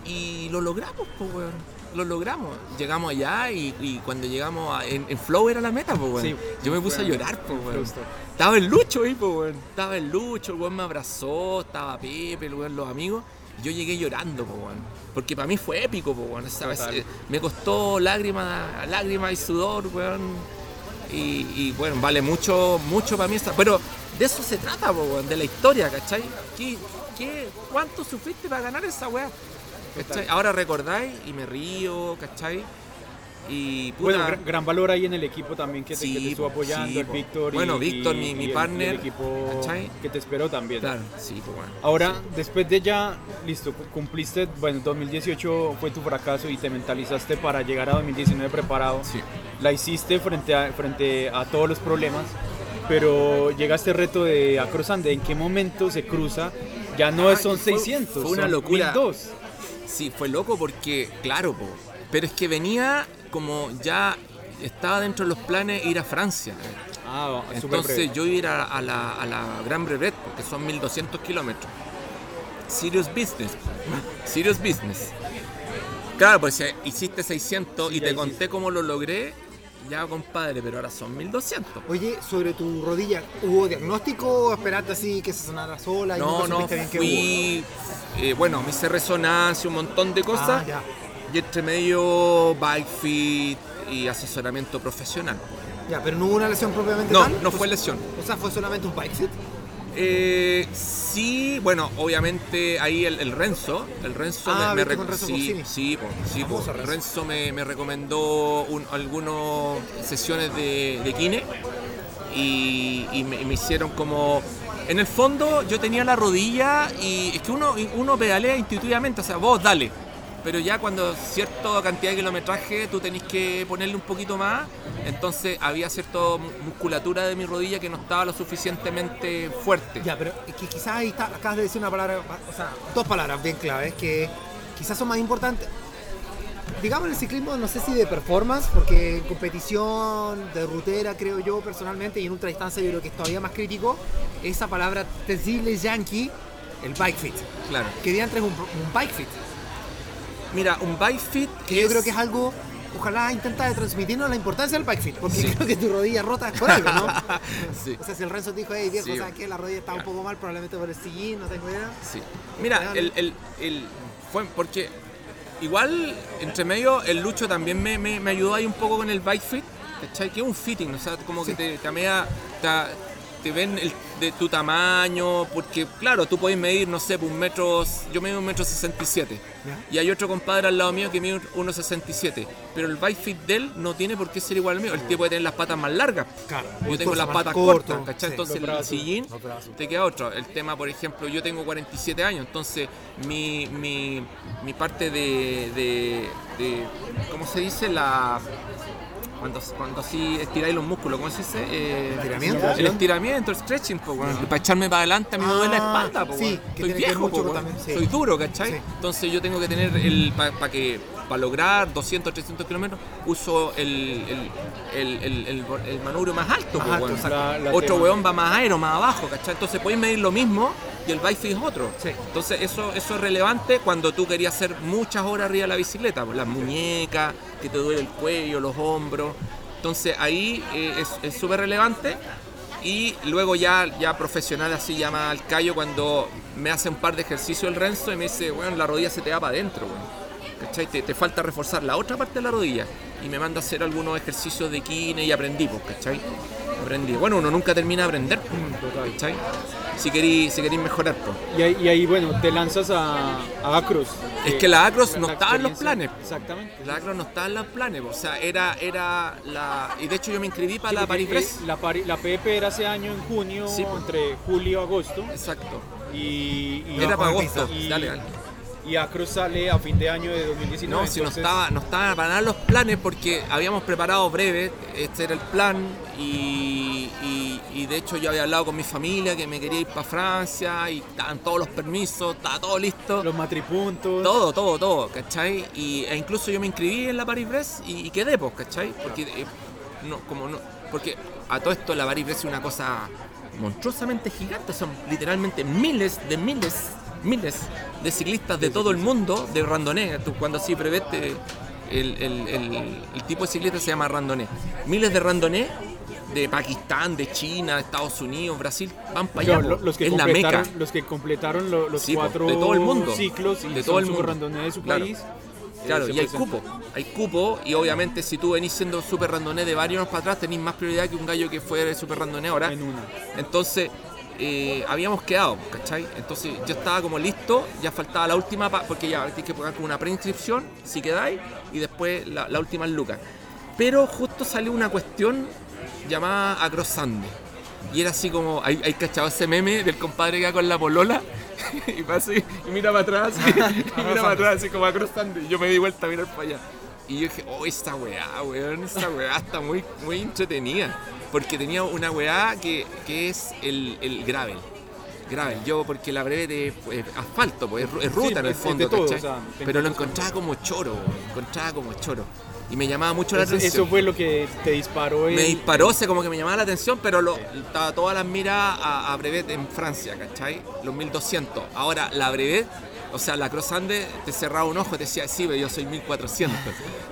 y lo logramos, pues, weón. Lo logramos. Llegamos allá y, y cuando llegamos a- en, en Flow era la meta, pues, weón. Sí, yo me puse a llorar, pues, weón. Estaba el Lucho ahí, pues, weón. Estaba el Lucho, el weón me abrazó, estaba Pepe, el weón, los amigos. Yo llegué llorando. Porque para mí fue épico. Esa eh, me costó lágrimas, lágrimas y sudor, weón. Y, y, bueno, vale mucho, mucho para mí esta. Pero de eso se trata, po, de la historia, ¿cachai? ¿Qué, qué, ¿Cuánto sufriste para ganar esa weá? ¿Cachai? Ahora recordáis y me río, ¿cachai? Y puta, Bueno, gran, valor ahí en el equipo también que te, que te Sí, estuvo po, apoyando, sí, el. Víctor. y- Bueno, Víctor, y- mi- mi y el- partner, y el equipo ¿cachai? que te esperó también. claro, sí, pues bueno. Ahora, después de ya, listo, cu- cumpliste, bueno, 2018 fue tu fracaso y te mentalizaste para llegar a 2019 preparado. Sí. La hiciste frente a, frente a todos los problemas, pero llega este reto de Acrosande. ¿En qué momento se cruza? Ya no Ah, son fue- 600, fue una son locura. 1002. Sí, fue loco porque, claro, po, pero es que venía como ya estaba dentro de los planes ir a Francia. Ah, súper Entonces breve. yo iba a ir a, a la, a la Gran Brevet, porque son 1200 kilómetros. Serious business. Serious business. Claro, pues si hiciste 600 y te conté cómo lo logré, ya compadre, pero ahora son 1200. Oye, sobre tu rodilla, ¿hubo diagnóstico o esperaste así que se sonara sola? y No, no, supiste bien qué fui. eh, bueno, me hice resonancia, un montón de hubo? cosas. Ah, ya. Y entre medio, bike fit y asesoramiento profesional. Ya, pero no hubo una lesión propiamente No, tal. no Pues- fue lesión. O sea, fue solamente un bike fit. Eh, sí, bueno, obviamente ahí el, el Renzo, el Renzo Ah, me, Renzo sí, sí, po, sí, po. Renzo. Renzo me, me recomendó un- algunas sesiones de, de kine y, y me, y me hicieron como en el fondo yo tenía la rodilla y es que uno, uno pedalea intuitivamente, o sea, vos dale. Pero ya cuando cierta cantidad de kilometraje tú tenés que ponerle un poquito más, entonces había cierta mu- musculatura de mi rodilla que no estaba lo suficientemente fuerte. Ya, pero es que quizás ahí está, acabas de decir una palabra, o sea, dos palabras bien claves que quizás son más importantes. digamos en el ciclismo, no sé si de performance, porque en competición de rutera, creo yo personalmente, y en ultra distancia yo creo que es todavía más crítico, esa palabra sensible yankee, el bike fit. Claro. Que diantre es un, un bike fit. Mira, un bike fit Que yo creo que es algo, ojalá intenta de transmitirnos la importancia del bike fit, porque creo que tu rodilla rota es por algo, ¿no? Sí. O sea, si el Renzo dijo, hey viejo, Sí. ¿sabes qué? La rodilla está un poco mal, probablemente por el sillín, no tengo idea. Sí. Mira, el, el- el- fue porque igual entre medio el Lucho también me, me- me ayudó ahí un poco con el bike fit, ¿cachai? Que es un fitting, o sea, como que te, te, amea- te- te ven el- de tu tamaño, porque claro, tú puedes medir, no sé, un metro, yo mido un metro sesenta y siete, ¿Ya? y hay otro compadre al lado mío que mide unos 67, pero el bike fit de él no tiene por qué ser igual al mío, el tipo puede tener las patas más largas, Claro. yo tengo las patas corto, cortas, ¿cachai? sí. Entonces el sillín te queda otro. El tema, por ejemplo, yo tengo 47 años, entonces mi, mi, mi parte de, de, de- ¿Cómo se dice? La. Cuando, cuando así estiráis los músculos, ¿cómo se dice? Eh, ¿Estiramiento? El estiramiento, el stretching, para echarme para adelante a mí me duele la Ah, espalda, po, sí, que Soy viejo, también, sí. soy duro, ¿cachai? Sí. Entonces yo tengo que tener el para que para lograr 200, 300 kilómetros uso el, el, el, el, el- el manubrio más alto, Más po, alto, weón. exacto. La- la Otro weón va más aero, más abajo, ¿cachai? Entonces podéis medir lo mismo y el bike fit es otro. Sí. Entonces eso, eso es relevante cuando tú querías hacer muchas horas arriba de la bicicleta, pues, las muñecas, que te duele el cuello, los hombros. Entonces ahí eh, es- súper relevante. Y luego ya, ya profesional así llama al callo cuando me hace un par de ejercicios el Renzo y me dice, bueno, la rodilla se te va para adentro, weón. ¿Cachai? Te, te falta reforzar la otra parte de la rodilla. Y me manda a hacer algunos ejercicios de kine y aprendí, pues, ¿cachai? Aprendí. Bueno, uno nunca termina de aprender, pues, Total. ¿cachai? Si queréis si mejorar, pues. Y ahí, y ahí, bueno, te lanzas a, a Acros. Es que la Acros no la estaba en los planes. Exactamente. La Acros no estaba en los planes, o sea, era, era la... Y de hecho yo me inscribí para Sí, la Paris-Brest. eh, La, la PP era ese año en junio, Sí, pues. entre julio y agosto. Exacto. Y, y- Era para agosto. y- Dale, dale. Y Acros sale a fin de año de 2019. No, si no entonces- estaba, no estaban para nada los planes porque habíamos preparado breve, este era el plan y, y- y de hecho yo había hablado con mi familia que me quería ir para Francia y estaban todos los permisos, estaba todo listo. Los matripuntos. Todo, todo, todo, ¿cachai? Y, e incluso yo me inscribí en la Paris-Brest y, y quedé, pues, ¿cachai? Porque, eh, no, como no, porque a todo esto la Paris-Brest es una cosa monstruosamente gigante, son literalmente miles de miles, miles de ciclistas de todo el mundo de randonee. Tú cuando así brevet, te- el, el- el- el tipo de ciclista se llama randonee. Miles de randonee de Pakistán, de China, Estados Unidos, Brasil, van para allá. Claro, los, que es la meca. completaron, los que completaron lo- los Sí, po, cuatro de todo el mundo. ciclos y De todo el mundo. randonee de su Claro. país. Claro, eh, se y hay cupo, hay cupo y obviamente si tú venís siendo super randoné de varios años para atrás tenés más prioridad que un gallo que fue super randoné ahora. En una. Entonces eh, habíamos quedado, ¿cachai? Entonces yo estaba como listo, ya faltaba la última, porque ya tienes que pagar como una preinscripción, si quedáis, y después la, la última lucas. Pero justo salió una cuestión llamada Acrosande. Y era así como, ¿hay, hay cachado ese meme del compadre que va con la polola? y pasa y y mira para atrás, y mira para atrás, así como Acrosande. Y yo me di vuelta a mirar para allá. Y yo dije, oh, esta weá, weón, esta weá está muy, muy entretenida. Porque tenía una weá que, que es el, el gravel. Gravel, yo porque la breve es asfalto, pues es, ru- es ruta Sí, en el es- es de fondo, todo, Pero lo encontraba como choro, weón, encontraba como choro. Y me llamaba mucho la Eso, atención. eso fue lo que te disparó. el- Me disparó, se como que me llamaba la atención, pero lo, estaba todas las miras a, a Brevet en Francia, ¿cachai? Los 1200. Ahora, la Brevet, o sea, la Cross Andes, te cerraba un ojo y te decía, sí, pero yo soy 1400,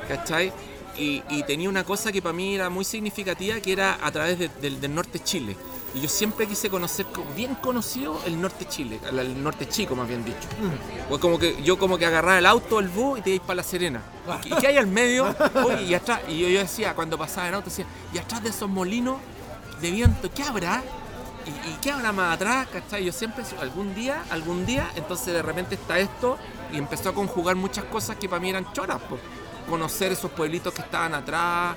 ¿cachai? Y, y tenía una cosa que para mí era muy significativa, que era a través de- del, del norte de Chile. Y yo siempre quise conocer, co- bien conocido, el norte de Chile, el, el norte chico, más bien dicho. Pues como que yo como que agarraba el auto, el bus y te ibas para La Serena. ¿Y qué hay al medio? Oye, y atrás, y yo, yo decía, cuando pasaba en auto, decía, y atrás de esos molinos de viento, ¿qué habrá? ¿Y, y qué habrá más atrás? ¿Cachai? Yo siempre, algún día, algún día, entonces de repente está esto y empezó a conjugar muchas cosas que para mí eran choras. po. Conocer esos pueblitos que estaban atrás,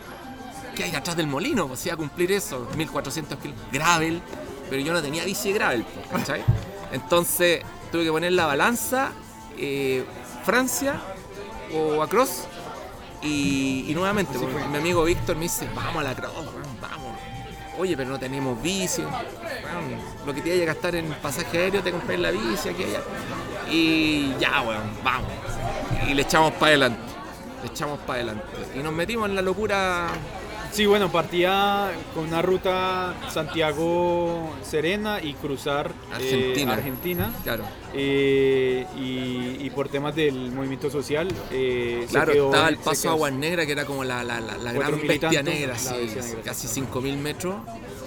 ¿qué hay atrás del molino? O sea, cumplir eso, 1400 kilómetros, gravel, pero yo no tenía bici gravel, ¿cachai? Entonces tuve que poner la balanza, eh, Francia o Across, y, y nuevamente, mi amigo Víctor me dice, vamos a la vamos. Oye, pero no tenemos bici, weón, lo que te vaya a gastar en pasaje aéreo, te compré la bici aquí allá. Y ya, weón, vamos. Y le echamos para adelante. le echamos para adelante. Y nos metimos en la locura Sí, bueno, partía con una ruta Santiago-Serena y cruzar eh, Argentina. Argentina. Claro. Eh, y, y por temas del movimiento social. eh, Claro, quedó- estaba el paso Aguas Negras, que era como la, la, la, gran bestia negra, la sí, bestia negra, casi sí. 5.000 metros.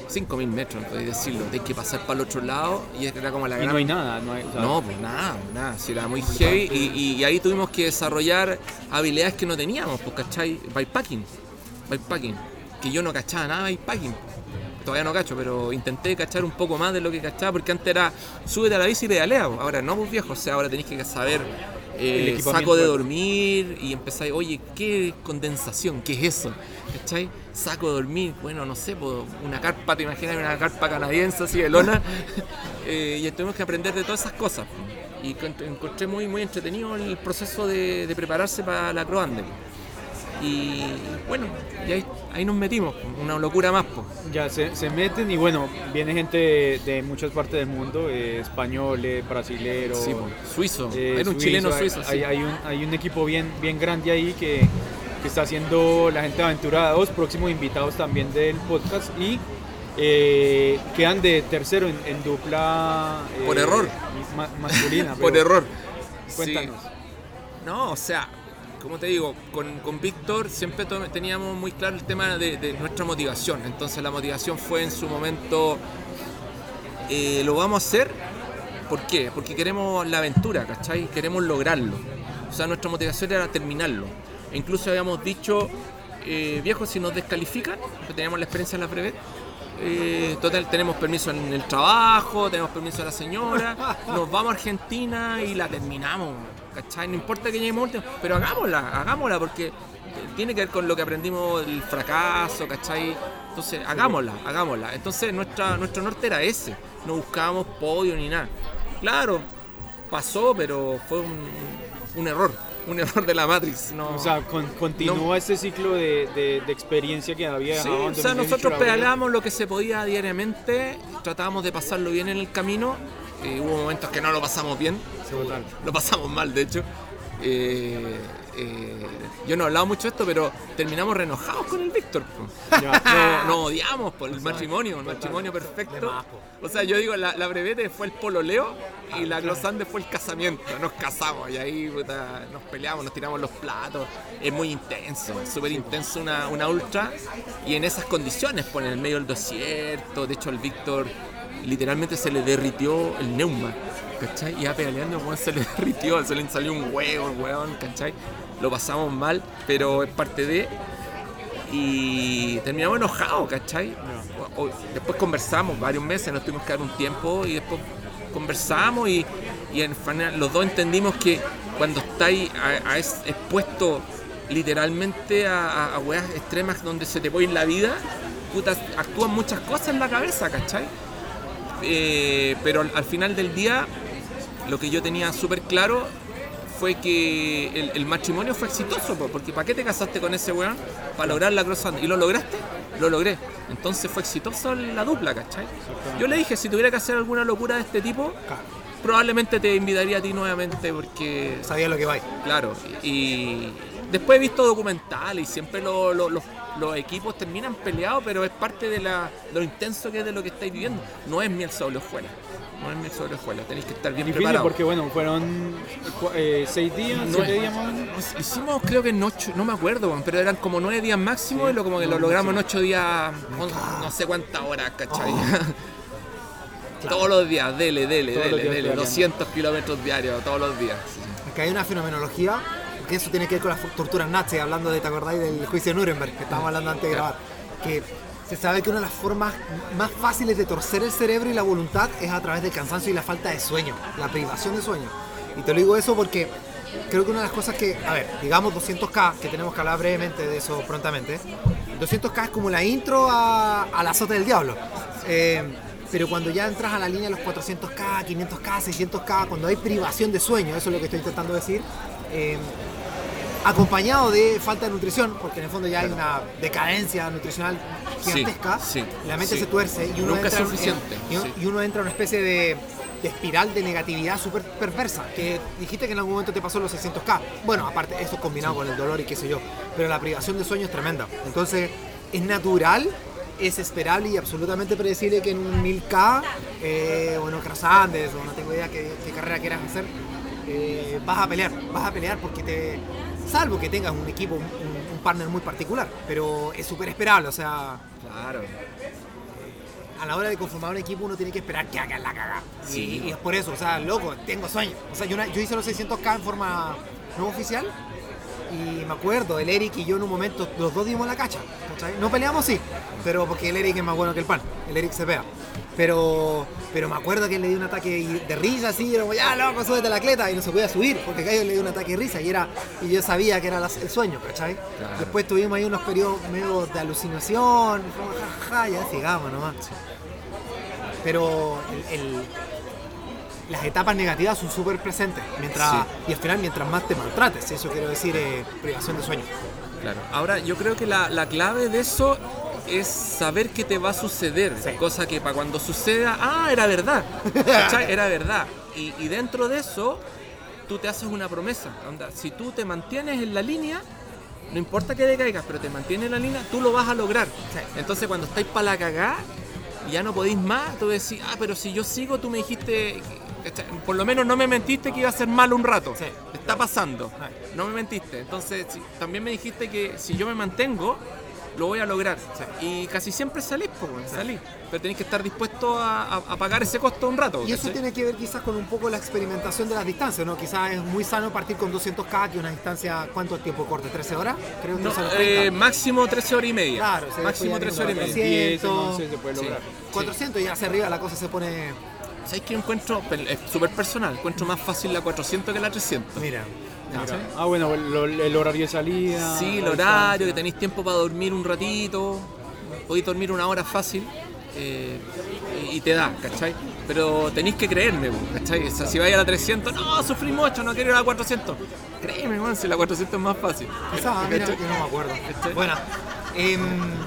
5.000 metros, podéis decirlo. Hay que pasar para el otro lado y era como la Y gran... no hay nada. No, hay, o sea, No, pues nada, nada, sí, era muy heavy y, y- y ahí tuvimos que desarrollar habilidades que no teníamos, pues, ¿cachai? Bikepacking, bikepacking, que yo no cachaba nada de bikepacking, todavía no cacho, pero intenté cachar un poco más de lo que cachaba, porque antes era, súbete a la bici y pedalea, ahora no, pues viejo, o sea, ahora tenéis que saber eh, saco de dormir y empezáis, oye, ¿qué condensación? ¿Qué es eso? ¿Cachai? Saco de dormir, bueno, no sé, una carpa, te imaginas una carpa canadiense así de lona, Eh, y tuvimos que aprender de todas esas cosas. Y encont- encontré muy, muy entretenido el proceso de, de prepararse para la Croande. Y bueno, ahí, ahí nos metimos, una locura más. pues. Ya se, se meten y bueno, viene gente de, de muchas partes del mundo, eh, españoles, brasileros. Sí, suizo, eh, era un suizo, chileno hay- suizo. Hay, sí. hay un, hay un equipo bien, bien grande ahí que, que está haciendo la gente de Aventura 2, próximos invitados también del podcast y eh, quedan de tercero en, en dupla. eh, Por error. ma- masculina. Por error. Cuéntanos. Sí. No, o sea, como te digo, con, con Víctor siempre teníamos muy claro el tema de, nuestra motivación. Entonces la motivación fue en su momento, eh, lo vamos a hacer, ¿por qué? Porque queremos la aventura, ¿cachai? Queremos lograrlo. O sea, nuestra motivación era terminarlo. E incluso habíamos dicho, eh, viejo, si nos descalifican, que teníamos la experiencia en la brevet, eh, total, tenemos permiso en el trabajo, tenemos permiso de la señora, nos vamos a Argentina y la terminamos, ¿cachai? No importa que lleguemos último, pero hagámosla, hagámosla, porque tiene que ver con lo que aprendimos del fracaso, ¿cachai? Entonces, hagámosla, hagámosla. Entonces, nuestra, nuestro norte era ese, no buscábamos podio ni nada. Claro, pasó, pero fue un, un error, un error de la Matrix. No, O sea, con- continúa este ciclo de, de- de experiencia que había Sí, o sea, 2018 nosotros pedalábamos lo que se podía diariamente, tratábamos de pasarlo bien en el camino. Eh, hubo momentos que no lo pasamos bien, lo pasamos mal, de hecho. Eh, eh, yo no he hablado mucho de esto, pero terminamos re enojados con el Víctor. No, nos odiamos por el matrimonio, el matrimonio perfecto. O sea, yo digo, la, la brevete fue el pololeo y la glosande fue el casamiento. Nos casamos y ahí puta, nos peleamos, nos tiramos los platos. Es muy intenso, es súper intenso una, una ultra. Y en esas condiciones, pues en el medio del desierto. De hecho, el Víctor literalmente se le derritió el neuma. ¿Cachai? Iba pedaleando, el weón se le derritió, se le salió un huevo, weón, ¿cachai? Lo pasamos mal, pero es parte de y terminamos enojados, ¿cachai? O- o- después conversamos varios meses, nos tuvimos que dar un tiempo y después conversamos y, y en final los dos entendimos que cuando estáis a, a es- expuesto literalmente a, a, a weas extremas donde se te puede ir la vida, actúan muchas cosas en la cabeza, ¿cachai? Eh, pero al, al final del día, lo que yo tenía súper claro fue que el, el matrimonio fue exitoso, po, porque ¿para qué te casaste con ese weón? Para lograr la cross ¿Y lo lograste? Lo logré. Entonces fue exitoso la dupla, ¿cachai? Yo le dije, si tuviera que hacer alguna locura de este tipo, probablemente te invitaría a ti nuevamente porque Sabía lo que va. Claro, y después he visto documentales y siempre lo- lo- los, los equipos terminan peleados, pero es parte de la, lo intenso que es de lo que estáis viviendo. No es miel sobre hojuelas, no es miel sobre hojuelas, tenéis que estar bien Difícil preparados. porque, bueno, fueron eh, seis días, No siete es- días más Hicimos creo que en ocho, no me acuerdo, pero eran como nueve días máximo y lo como que lo logramos en ocho días, no sé cuántas horas, ¿cachai? Todos los días, dele, dele, Todos dele, dele, pedaleando. 200 kilómetros diarios, todos los días. Acá hay una fenomenología, que eso tiene que ver con las torturas nazis, hablando de, ¿te acordáis del juicio de Nuremberg, que estábamos hablando antes de grabar? Que se sabe que una de las formas más fáciles de torcer el cerebro y la voluntad es a través del cansancio y la falta de sueño, la privación de sueño. Y te lo digo eso porque creo que una de las cosas que, a ver, digamos 200K, que tenemos que hablar brevemente de eso prontamente, 200K es como la intro a, la sota del diablo. Eh, pero cuando ya entras a la línea de los 400K, 500K, 600K, cuando hay privación de sueño, eso es lo que estoy intentando decir, eh, acompañado de falta de nutrición, porque en el fondo ya hay una decadencia nutricional gigantesca, Sí, sí, la mente sí. se tuerce y uno, Nunca es entra en- suficiente, y, uno entra en una especie de de espiral de negatividad súper perversa. Que dijiste que en algún momento te pasó los 600k. Bueno, aparte, eso combinado con el dolor y qué sé yo. Pero la privación de sueño es tremenda. Entonces, es natural, es esperable y absolutamente predecible que en un 1000k eh, o en Andes o no tengo idea qué, qué carrera quieras hacer, eh, vas a pelear. Vas a pelear porque te. Salvo que tengas un equipo, un, un partner muy particular. Pero es súper esperable, o sea Claro. a la hora de conformar un equipo uno tiene que esperar que hagan la caga. Sí. Y, y es por eso, o sea, loco, tengo sueño. O sea, yo, una- yo hice los 600k en forma no oficial y me acuerdo, el Eric y yo en un momento, los dos dimos la cacha. No peleamos, sí, pero porque el Eric es más bueno que el pan. El Eric se pega. Pero, pero me acuerdo que él le dio un ataque de risa así, y era como, ya loco, súbete a la cleta y no se podía subir porque Cayo le dio un ataque de risa y era y yo sabía que era la- el sueño, ¿cachai? Claro. Después tuvimos ahí unos periodos medio de alucinación, y fue como, ja, ja, ya sigamos nomás. Pero el- el- las etapas negativas son súper presentes. Mientras, Sí. Y al final, mientras más te maltrates, eso quiero decir, eh, privación de sueño. Claro. Ahora, yo creo que la, la clave de eso es saber qué te va a suceder. Sí. Cosa que para cuando suceda, ah, era verdad. Era verdad. Y, y dentro de eso, tú te haces una promesa. Onda, si tú te mantienes en la línea, no importa que decaigas, pero te mantienes en la línea, tú lo vas a lograr. Sí. Entonces, cuando estáis para la cagá y ya no podéis más, tú decís, ah, pero si yo sigo, tú me dijiste. Por lo menos no me mentiste que iba a ser malo un rato. Sí. Está pasando. No me mentiste. Entonces, si- también me dijiste que si yo me mantengo, lo voy a lograr. Y casi siempre salís, pues, salís. Pero tenés que estar dispuesto a, a- a pagar ese costo un rato. Y eso ¿cachai? tiene que ver quizás con un poco la experimentación de las distancias, ¿no? Quizás es muy sano partir con 200K, que una distancia, ¿cuánto tiempo corte? ¿13 horas? Creo que No, 13 horas eh, 30. máximo 13 horas y media. Claro, o sea, máximo después 13 ya horas y media. 400, 10 en 11 se puede Sí. lograr. 400 y hacia arriba la cosa se pone... ¿Sabes qué encuentro? Es súper personal. Encuentro más fácil la 400 que la 300. Mira, Ah, bueno, el, el horario de salida. Sí, el horario, que tenéis tiempo para dormir un ratito, podéis dormir una hora fácil eh, y te da, ¿cachai? Pero tenéis que creerme, ¿cachai? O sea, si vais a la 300, no, sufrí mucho, no quiero ir a la 400. Créeme, man, si la 400 es más fácil. quizás, mira, ¿Cachai? yo no me acuerdo. ¿Cachai? Bueno, em,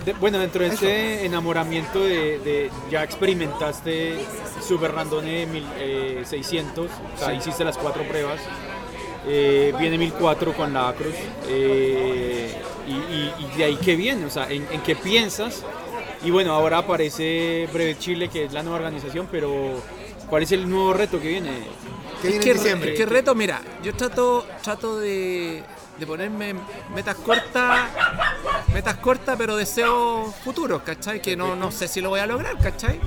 De- bueno, dentro de este enamoramiento de, de- ya experimentaste Super Randone 1600, o sea, Sí. hiciste las cuatro pruebas, eh, viene 1004 con la Acros, eh, y, y- y de ahí qué viene, o sea, ¿en, en qué piensas? Y bueno, ahora aparece Breve Chile, que es la nueva organización, pero ¿cuál es el nuevo reto que viene? que Es viene que, en diciembre. es que reto, mira, yo trato, trato de, de ponerme metas cortas, metas cortas, pero deseos futuros, ¿cachai? Que no, no sé si lo voy a lograr, ¿cachai?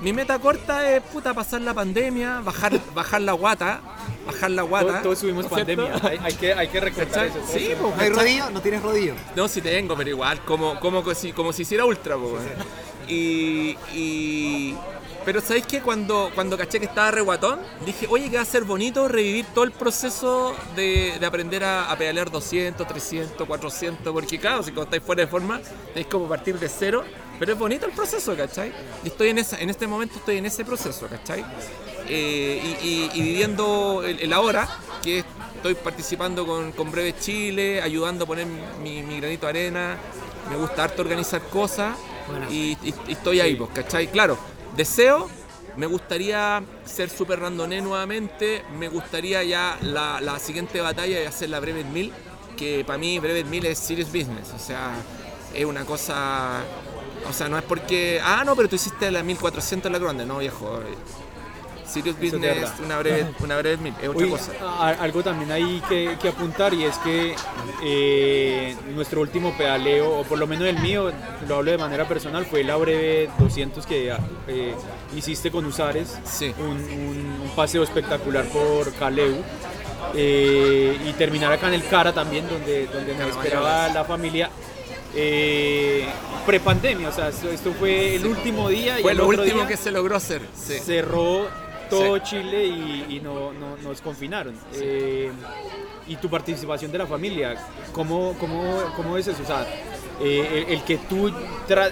Mi meta corta es puta pasar la pandemia, bajar, bajar la guata, bajar la guata. Todos, todos tuvimos ¿no es cierto? pandemia, hay, hay que, hay que recordar eso. Sí, pues, ¿No hay ¿cachai? rodillo? ¿No tienes rodillo? No, sí tengo, pero igual, como, como, que si, como si hiciera ultra, po, weón. Y, y- Pero ¿sabéis que cuando, cuando caché que estaba re guatón, dije, oye, que va a ser bonito revivir todo el proceso de, de aprender a, a pedalear 200, 300, 400, porque claro, si cuando estáis fuera de forma, tenéis como partir de cero, pero es bonito el proceso, ¿cachai? Y estoy en, esa, en este momento estoy en ese proceso, ¿cachai? Eh, y, y- y viviendo el, el ahora, que estoy participando con, con Breve Chile, ayudando a poner mi, mi granito de arena, me gusta harto organizar cosas y, y- y estoy ahí, pues, ¿cachai? Claro, deseo, me gustaría ser super randoné nuevamente, me gustaría ya la, la siguiente batalla de hacer la Brevet 1000, que para mí Brevet 1000 es serious business, o sea, es una cosa... O sea, no es porque, ah, no, pero tú hiciste la 1400 en la grande, no, viejo. Eso es business, una breve, una breve 1000, es otra Uy, cosa. a- algo también hay que, que apuntar y es que eh, nuestro último pedaleo, o por lo menos el mío, lo hablo de manera personal, fue la breve 200 que eh, hiciste con Usares, Sí. un, un- un paseo espectacular por Caleu. eh, y terminar acá en el Cara también, donde, donde me Caravaggio. esperaba la familia. Eh, prepandemia, o sea, esto, esto fue el último día y Fue el lo otro último día que se logró hacer. Sí. cerró todo Sí. Chile y, y no, no- nos confinaron. Eh, y tu participación de la familia, ¿cómo, cómo, cómo es eso? O sea, eh, el, el que tú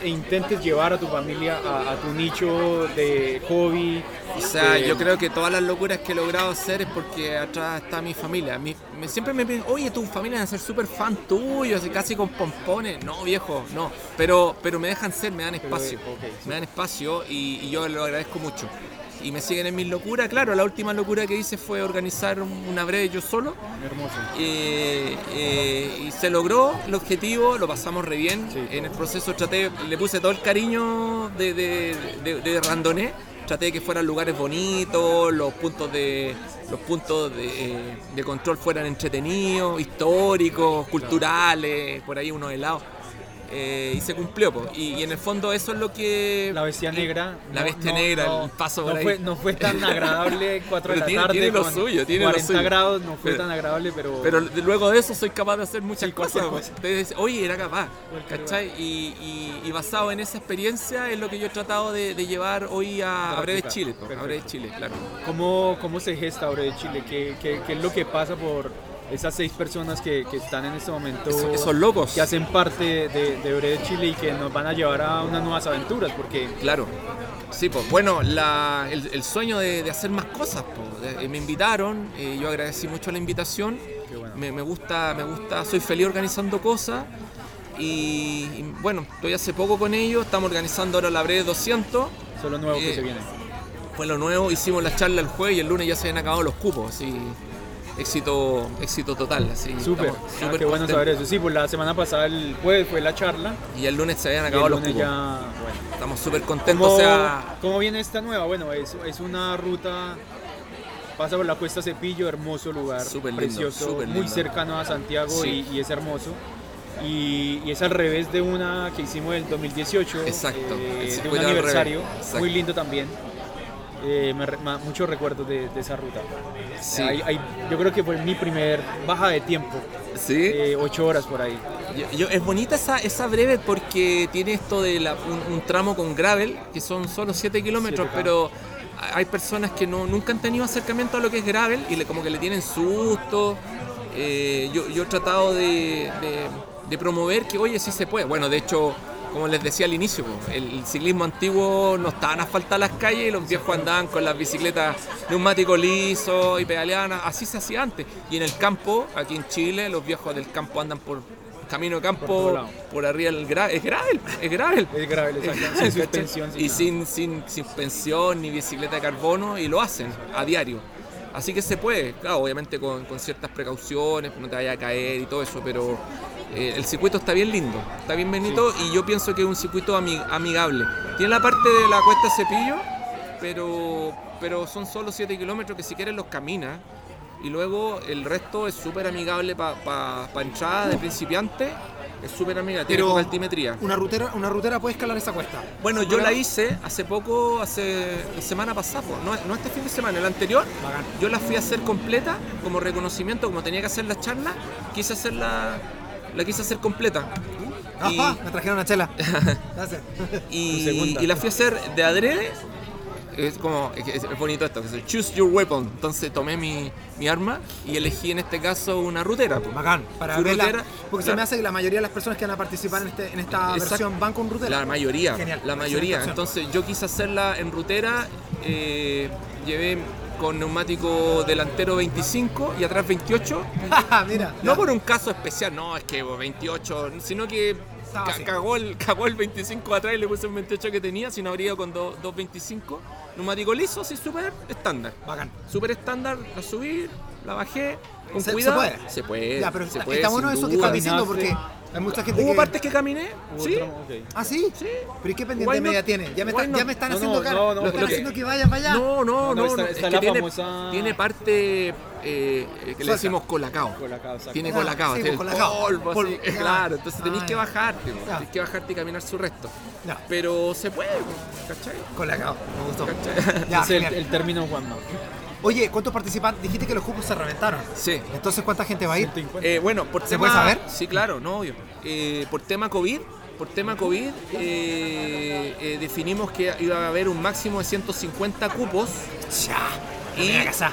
intentes llevar a tu familia a, a tu nicho de hobby. O sea, eh, yo creo que todas las locuras que he logrado hacer es porque atrás está mi familia. Mi- me- siempre me piden, oye, tu familia va a ser súper fan tuyo, así casi con pompones. No, viejo, no. Pero, pero me dejan ser, me dan espacio. ok, sí. Me dan espacio y, y yo lo agradezco mucho. Y me siguen en mis locuras. Claro, la última locura que hice fue organizar un- una breve yo solo. Hermoso. Eh, eh, y se logró el objetivo, lo pasamos re bien. Sí. En el proceso traté, le puse todo el cariño de, de, de- de randoné. Traté de que fueran lugares bonitos, los puntos de los puntos de, eh, de control fueran entretenidos, históricos, culturales, por ahí unos helados. Eh, y se cumplió, po. Y, y en el fondo eso es lo que... La bestia negra. La no- bestia no- negra, no- el paso no por ahí. Fue, no fue tan agradable 4 de la tiene- tarde. tiene lo suyo, tiene lo 40 suyo. grados, no fue Pero- tan agradable, pero. Pero luego de eso soy capaz de hacer muchas Sí, cosas. cosa. Entonces, oye, era capaz. ¿Cachai? Y, y- y basado en esa experiencia es lo que yo he tratado de, de llevar hoy a, a Breve Practicar. Chile. A Perfecto. Breve Chile, claro. ¿Cómo, ¿Cómo se gesta de Chile? ¿Qué, qué, qué es lo que pasa por esas seis personas que, que están en este momento? Esos, esos locos. que hacen parte de, de Breve Chile y que nos van a llevar a unas nuevas aventuras, porque Claro. Sí, pues bueno, la- el, el sueño de, de hacer más cosas. po. De- me invitaron, eh, yo agradecí mucho la invitación. Qué bueno. Me, me gusta, me gusta, soy feliz organizando cosas. Y, y, bueno, estoy hace poco con ellos, estamos organizando ahora la Breve 200. eso es lo nuevo que Eh, se viene. Fue lo nuevo, hicimos la charla el jueves y el lunes ya se habían acabado los cupos, así éxito, éxito total, así. Súper, Ah, qué bueno saber eso. Sí, pues la semana pasada, el jueves, fue la charla. Y el lunes se habían acabado el los cupos. ya, bueno. Estamos súper contentos, ¿Cómo, o sea, cómo viene esta nueva? Bueno, es, es una ruta, pasa por la Cuesta Cepillo, hermoso lugar, Súper lindo, precioso, muy cercano a Santiago Sí. y, y es hermoso. Y, y es al revés de una que hicimos en el 2018, Exacto, eh, de un aniversario, muy lindo también. Eh, me muchos recuerdos de, de esa ruta. Sí. Hay- hay- yo creo que fue mi primer baja de tiempo, sí. eh, ocho horas por ahí. Yo- yo- es bonita esa, esa breve porque tiene esto de la- un, un tramo con gravel, que son solo 7 kilómetros, 7K. pero hay personas que no, nunca han tenido acercamiento a lo que es gravel y le, como que le tienen susto. Eh, yo, yo he tratado de, de- de promover que, oye, sí se puede. Bueno, de hecho, como les decía al inicio, el, el ciclismo antiguo no estaban asfaltadas las calles y los viejos andaban con las bicicletas neumáticos lisos y pedaleaban, así se hacía antes. Y en el campo, aquí en Chile, los viejos del campo andan por camino de campo, por, arriba del gravel. Es gravel, es gravel. Es gravel, exacto, sin ¿Cachai? suspensión. sin y sin, sin, sin pensión ni bicicleta de carbono y lo hacen a diario. Así que se puede, claro, obviamente con, con ciertas precauciones, no te vaya a caer y todo eso, pero eh, el circuito está bien lindo, está bien bonito y yo pienso que es un circuito ami- amigable. Tiene la parte de la cuesta Cepillo, pero, pero son solo 7 kilómetros que si quieres los caminas y luego el resto es súper amigable para entrada de principiante, es súper amigable, tiene Pero- poca altimetría. Una rutera, una rutera puede escalar esa cuesta. Bueno, yo la hice hace poco, hace la semana pasada, no, no este fin de semana, el anterior. Bacán. Yo la fui a hacer completa como reconocimiento, como tenía que hacer la charla, quise hacerla, la quise hacer completa. Y, Ajá, me trajeron una chela. Gracias. y la fui a hacer de adrede. Es como, es, es bonito esto, que es el choose your weapon. Entonces tomé mi, mi arma y elegí en este caso una rutera. Bacán. Para verla. rutera, Porque se me hace que la mayoría de las personas que van a participar en, este, en esta Exacto. versión van con rutera. La mayoría, Genial. la mayoría. Entonces yo quise hacerla en rutera, eh, llevé con neumático delantero 25 y atrás 28. Mira. No ya. por un caso especial, no, es que 28, sino que. Cagó, el, cagó el 25 atrás y le puse un 28 que tenía, sino habría ido con dos 2.25. Neumático liso, así súper estándar. Bacán. Súper estándar, la subí, la bajé, con Se- se cuidado. puede. Se puede. Ya, pero se está, puede, está bueno eso que duda. estás diciendo porque. Hay mucha gente Hubo que... partes que caminé, Hubo sí, ok. ¿Ah, sí? sí. ¿Pero y qué pendiente Why not? media tiene? Ya me, Why están, not? ya me están No, haciendo no, cara. no, no, me están lo que- haciendo que vaya para allá. No, no, No, no, está- no, está es la que tiene, famosa- tiene parte eh, eh, que le Suelta. decimos colacao. Colacao, exacto. Tiene Ah, colacao, sí, tiene pues, el colacao. polvo, Polvo, así, ya. claro, entonces tenéis Ah, que ya. bajarte, po, Ya. tenés que bajarte y caminar su resto. Ya, Pero se puede, po, ¿cachai? colacao. Me gustó. ¿Cachai? Ya, es el, genial. el término Juanma. Oye, ¿cuántos participantes? Dijiste que los cupos se reventaron. Sí. Entonces, ¿cuánta gente va a ir? 150. Eh, bueno, por ¿Se tema... puede saber? Sí, claro, no, obvio. Eh, por tema COVID, por tema COVID, eh, eh, definimos que iba a haber un máximo de 150 cupos Ya. Y- casa.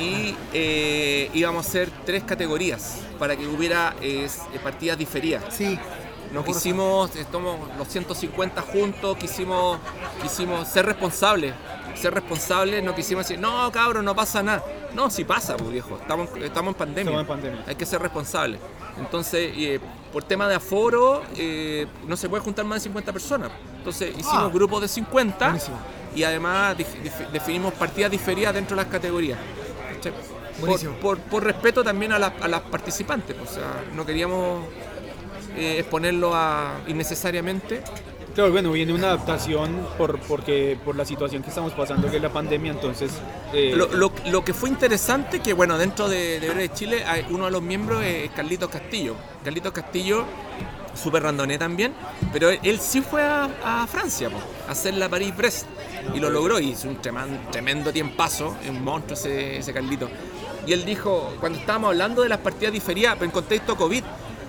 y eh, íbamos a hacer tres categorías para que hubiera eh, partidas diferidas. Sí. No quisimos, estamos los 150 juntos, quisimos, quisimos ser responsables. Ser responsables, no quisimos decir, no cabrón, no pasa nada. No, si pasa, pues viejo, estamos, estamos en pandemia. Estamos en pandemia. Hay que ser responsables. Entonces, eh, por tema de aforo, eh, no se puede juntar más de 50 personas. Entonces, hicimos Ah. grupos de 50 Buenísimo. y además definimos partidas diferidas dentro de las categorías. Por, por- por respeto también a, las- a las participantes. pues, O sea, no queríamos eh, exponerlo a, innecesariamente. Claro, bueno, viene una adaptación por, porque, por la situación que estamos pasando, que es la pandemia, entonces... eh, Lo, lo- lo que fue interesante que, bueno, dentro de, de Breve Chile, hay uno de los miembros es Carlitos Castillo. Carlitos Castillo, súper randoné también, pero él, él sí fue a, a Francia, po, a hacer la París-Brest. Y lo logró, y hizo un treman- tremendo tiempazo, un monstruo ese, ese Carlito. Y él dijo, cuando estábamos hablando de las partidas diferidas, pero en contexto COVID,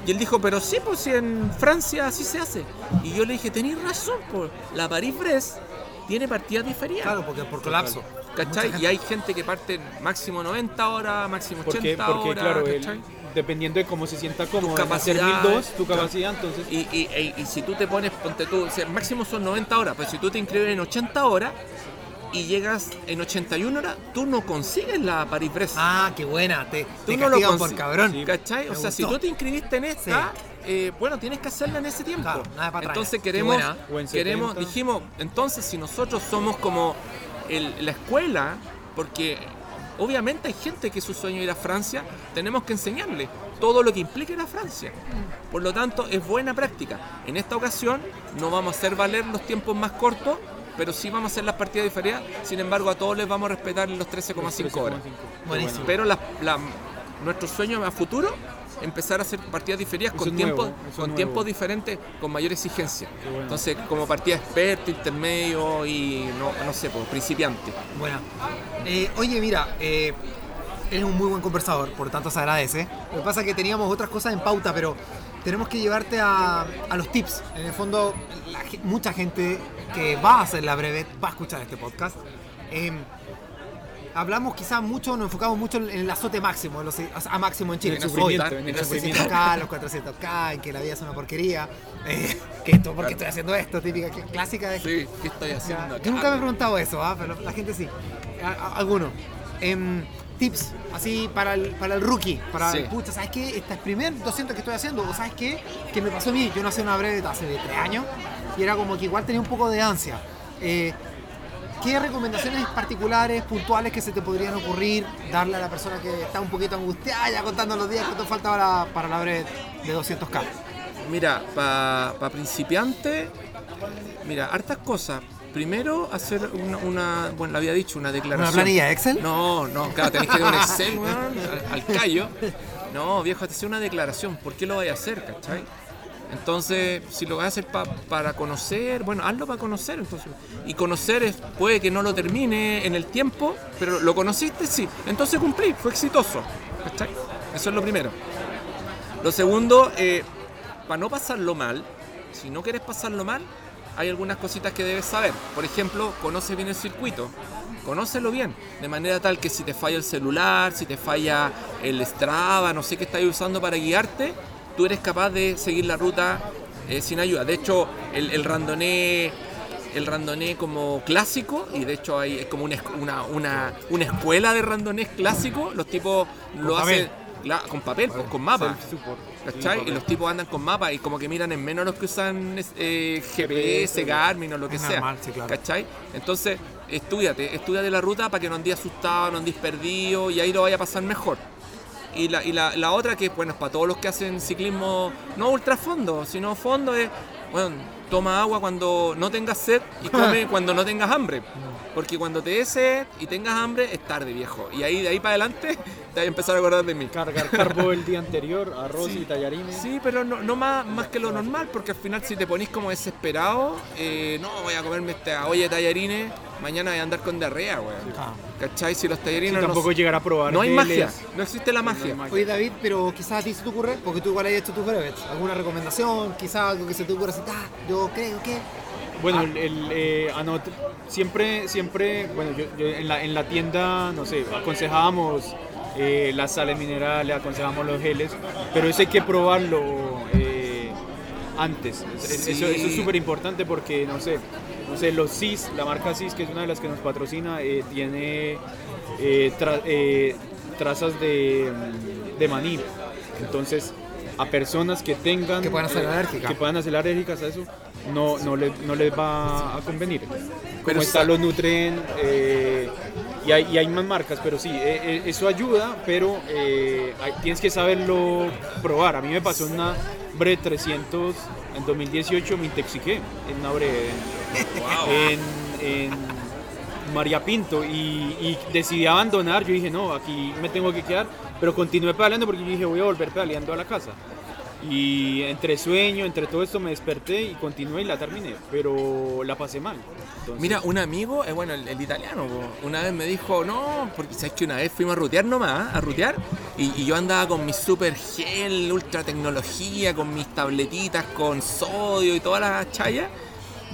y él dijo, pero sí, pues si en Francia así se hace. Y yo le dije, tenéis razón, pues la París-Brest tiene partidas diferidas. Claro, porque por colapso. ¿Cachai? Y hay gente que parte máximo 90 horas, máximo 80 porque, porque horas, claro, él, ¿cachai? dependiendo de cómo se sienta cómodo, en hacer capacidad, 1002, tu claro. capacidad, entonces... Y, y- y- y si tú te pones, ponte tú, o sea, máximo son 90 horas, pero si tú te inscribes en 80 horas y llegas en 81 horas, tú no consigues la Paris-Brest. Ah, qué buena. Te, tú te no lo castigan por cabrón. Sí. ¿Cachai? O Me sea, si gustó. tú te inscribiste en esta, eh, bueno, tienes que hacerla en ese tiempo. Claro, nada para entonces queremos. O queremos 70. dijimos, entonces si nosotros somos como el- la escuela, porque obviamente hay gente que su sueño es ir a Francia, tenemos que enseñarle todo lo que implica ir a Francia. Por lo tanto, es buena práctica. En esta ocasión no vamos a hacer valer los tiempos más cortos, pero sí vamos a hacer las partidas diferidas. Sin embargo, a todos les vamos a respetar los 13,5 horas. Buenísimo. Pero la- la- nuestro sueño a futuro empezar a hacer partidas diferidas Eso con tiempos con tiempos diferentes, con mayor exigencia. Bueno. Entonces, como partida experto, intermedio y no, no sé, pues, principiante. Buena. Eh, oye, mira, eh, eres un muy buen conversador, por tanto se agradece. Lo que pasa es que teníamos otras cosas en pauta, pero tenemos que llevarte a, a los tips. En el fondo, la mucha gente que va a hacer la brevet va a escuchar este podcast. Eh, hablamos quizás mucho, nos enfocamos mucho en el azote máximo, los- a máximo en Chile. En en en los sufrimiento. 600K, los 400K, en que la vida es una porquería. eh, que esto, ¿por qué estoy haciendo esto? Típica clásica de Sí, ¿qué estoy haciendo acá? Yo nunca me he preguntado eso, ¿ah? pero la gente sí. Algunos. Em, tips, así para el, para el rookie, para Sí. el pucha, ¿sabes qué? Este es el primer 200 que estoy haciendo, o ¿sabes qué? Que me pasó a mí, yo no hacía una breve hace de tres años y era como que igual tenía un poco de ansia. Eh, ¿Qué recomendaciones particulares, puntuales que se te podrían ocurrir darle a la persona que está un poquito angustiada ya contando los días que te falta para, para la breve de 200k? Mira, para principiante, mira, hartas cosas. Primero, hacer una, una- bueno, lo había dicho, una declaración. ¿Una planilla Excel? No, no, claro, tenés que ir a un Excel, weón, al, al callo. No, viejo, hacer una declaración. ¿Por qué lo vais a hacer, cachai? Entonces, si lo vas a hacer pa- para conocer, bueno, hazlo para conocer. Entonces, y conocer es, puede que no lo termine en el tiempo, pero lo conociste, sí. Entonces cumplí, fue exitoso. Eso es lo primero. Lo segundo, para no pasarlo mal, si no quieres pasarlo mal, hay algunas cositas que debes saber. Por ejemplo, conoce bien el circuito. Conócelo bien, de manera tal que si te falla el celular, si te falla el Strava, no sé qué estás usando para guiarte, tú eres capaz de seguir la ruta eh, sin ayuda. De hecho, el, el randoné el como clásico y de hecho hay es como una, una, una, una escuela de randonés clásico los tipos lo papel. hacen con papel pues, con mapa. ¿Cachai? Y los tipos andan con mapas y como que miran en menos los que usan eh, GPS, Garmin o lo que Es sea. normal, sí, claro. ¿Cachai? Entonces, estudiate, estudiate la ruta para que no andes asustado, no andes perdido y ahí lo vaya a pasar mejor. Y la, y la, la otra que, bueno, es para todos los que hacen ciclismo, no ultrafondo, sino fondo es, bueno, toma agua cuando no tengas sed y come cuando no tengas hambre. Porque cuando te sed y tengas hambre, es tarde, viejo. Y ahí de ahí para adelante te vas a empezar a acordar de mí. Cargar carbo el día anterior, arroz Sí. y tallarines. Sí, pero no, no más, más que lo normal, porque al final si te ponís como desesperado, eh, no, voy a comerme esta olla de tallarines, mañana voy a andar con diarrea, weón. Ah. ¿Cachai? Si los Sí, tallarines no, tampoco llegar a probar. no hay magia, no existe la magia. No hay Oye David, pero quizás a ti se te ocurre, porque tú igual has hecho tus brevets, alguna recomendación, quizás algo que se te ocurra así, ah, yo creo que... Bueno, el, el, eh, anot- siempre, siempre, bueno, yo, yo en, la, en la tienda, no sé, aconsejábamos eh, las sales minerales, aconsejábamos los geles, pero eso hay que probarlo eh, antes. Sí. Eso, eso es súper importante porque, no sé, no sé, los CIS, la marca CIS, que es una de las que nos patrocina, eh, tiene eh, tra- eh, trazas de, de maní. Entonces, a personas que tengan... Que puedan ser alérgicas. Que puedan ser alérgicas a eso, no, no, le- no les va a convenir. Pero Como está sa- los Nutren eh, y, hay, y hay más marcas, pero sí, eh, eh, eso ayuda, pero eh, hay- tienes que saberlo probar. A mí me pasó una Bre 300 en 2018, me intoxiqué en una Bre en, en María Pinto y, y decidí abandonar. Yo dije, no, aquí me tengo que quedar, pero continué pedaleando porque yo dije, voy a volver pedaleando a la casa. Y entre sueño, entre todo esto me desperté y continué y la terminé, pero la pasé mal. Mira, un amigo, eh, bueno, el, italiano, una vez me dijo, no, porque sabes que una vez fuimos a rutear nomás, a rutear, y, yo andaba con mi super gel, ultra tecnología, con mis tabletitas con sodio y todas las chayas,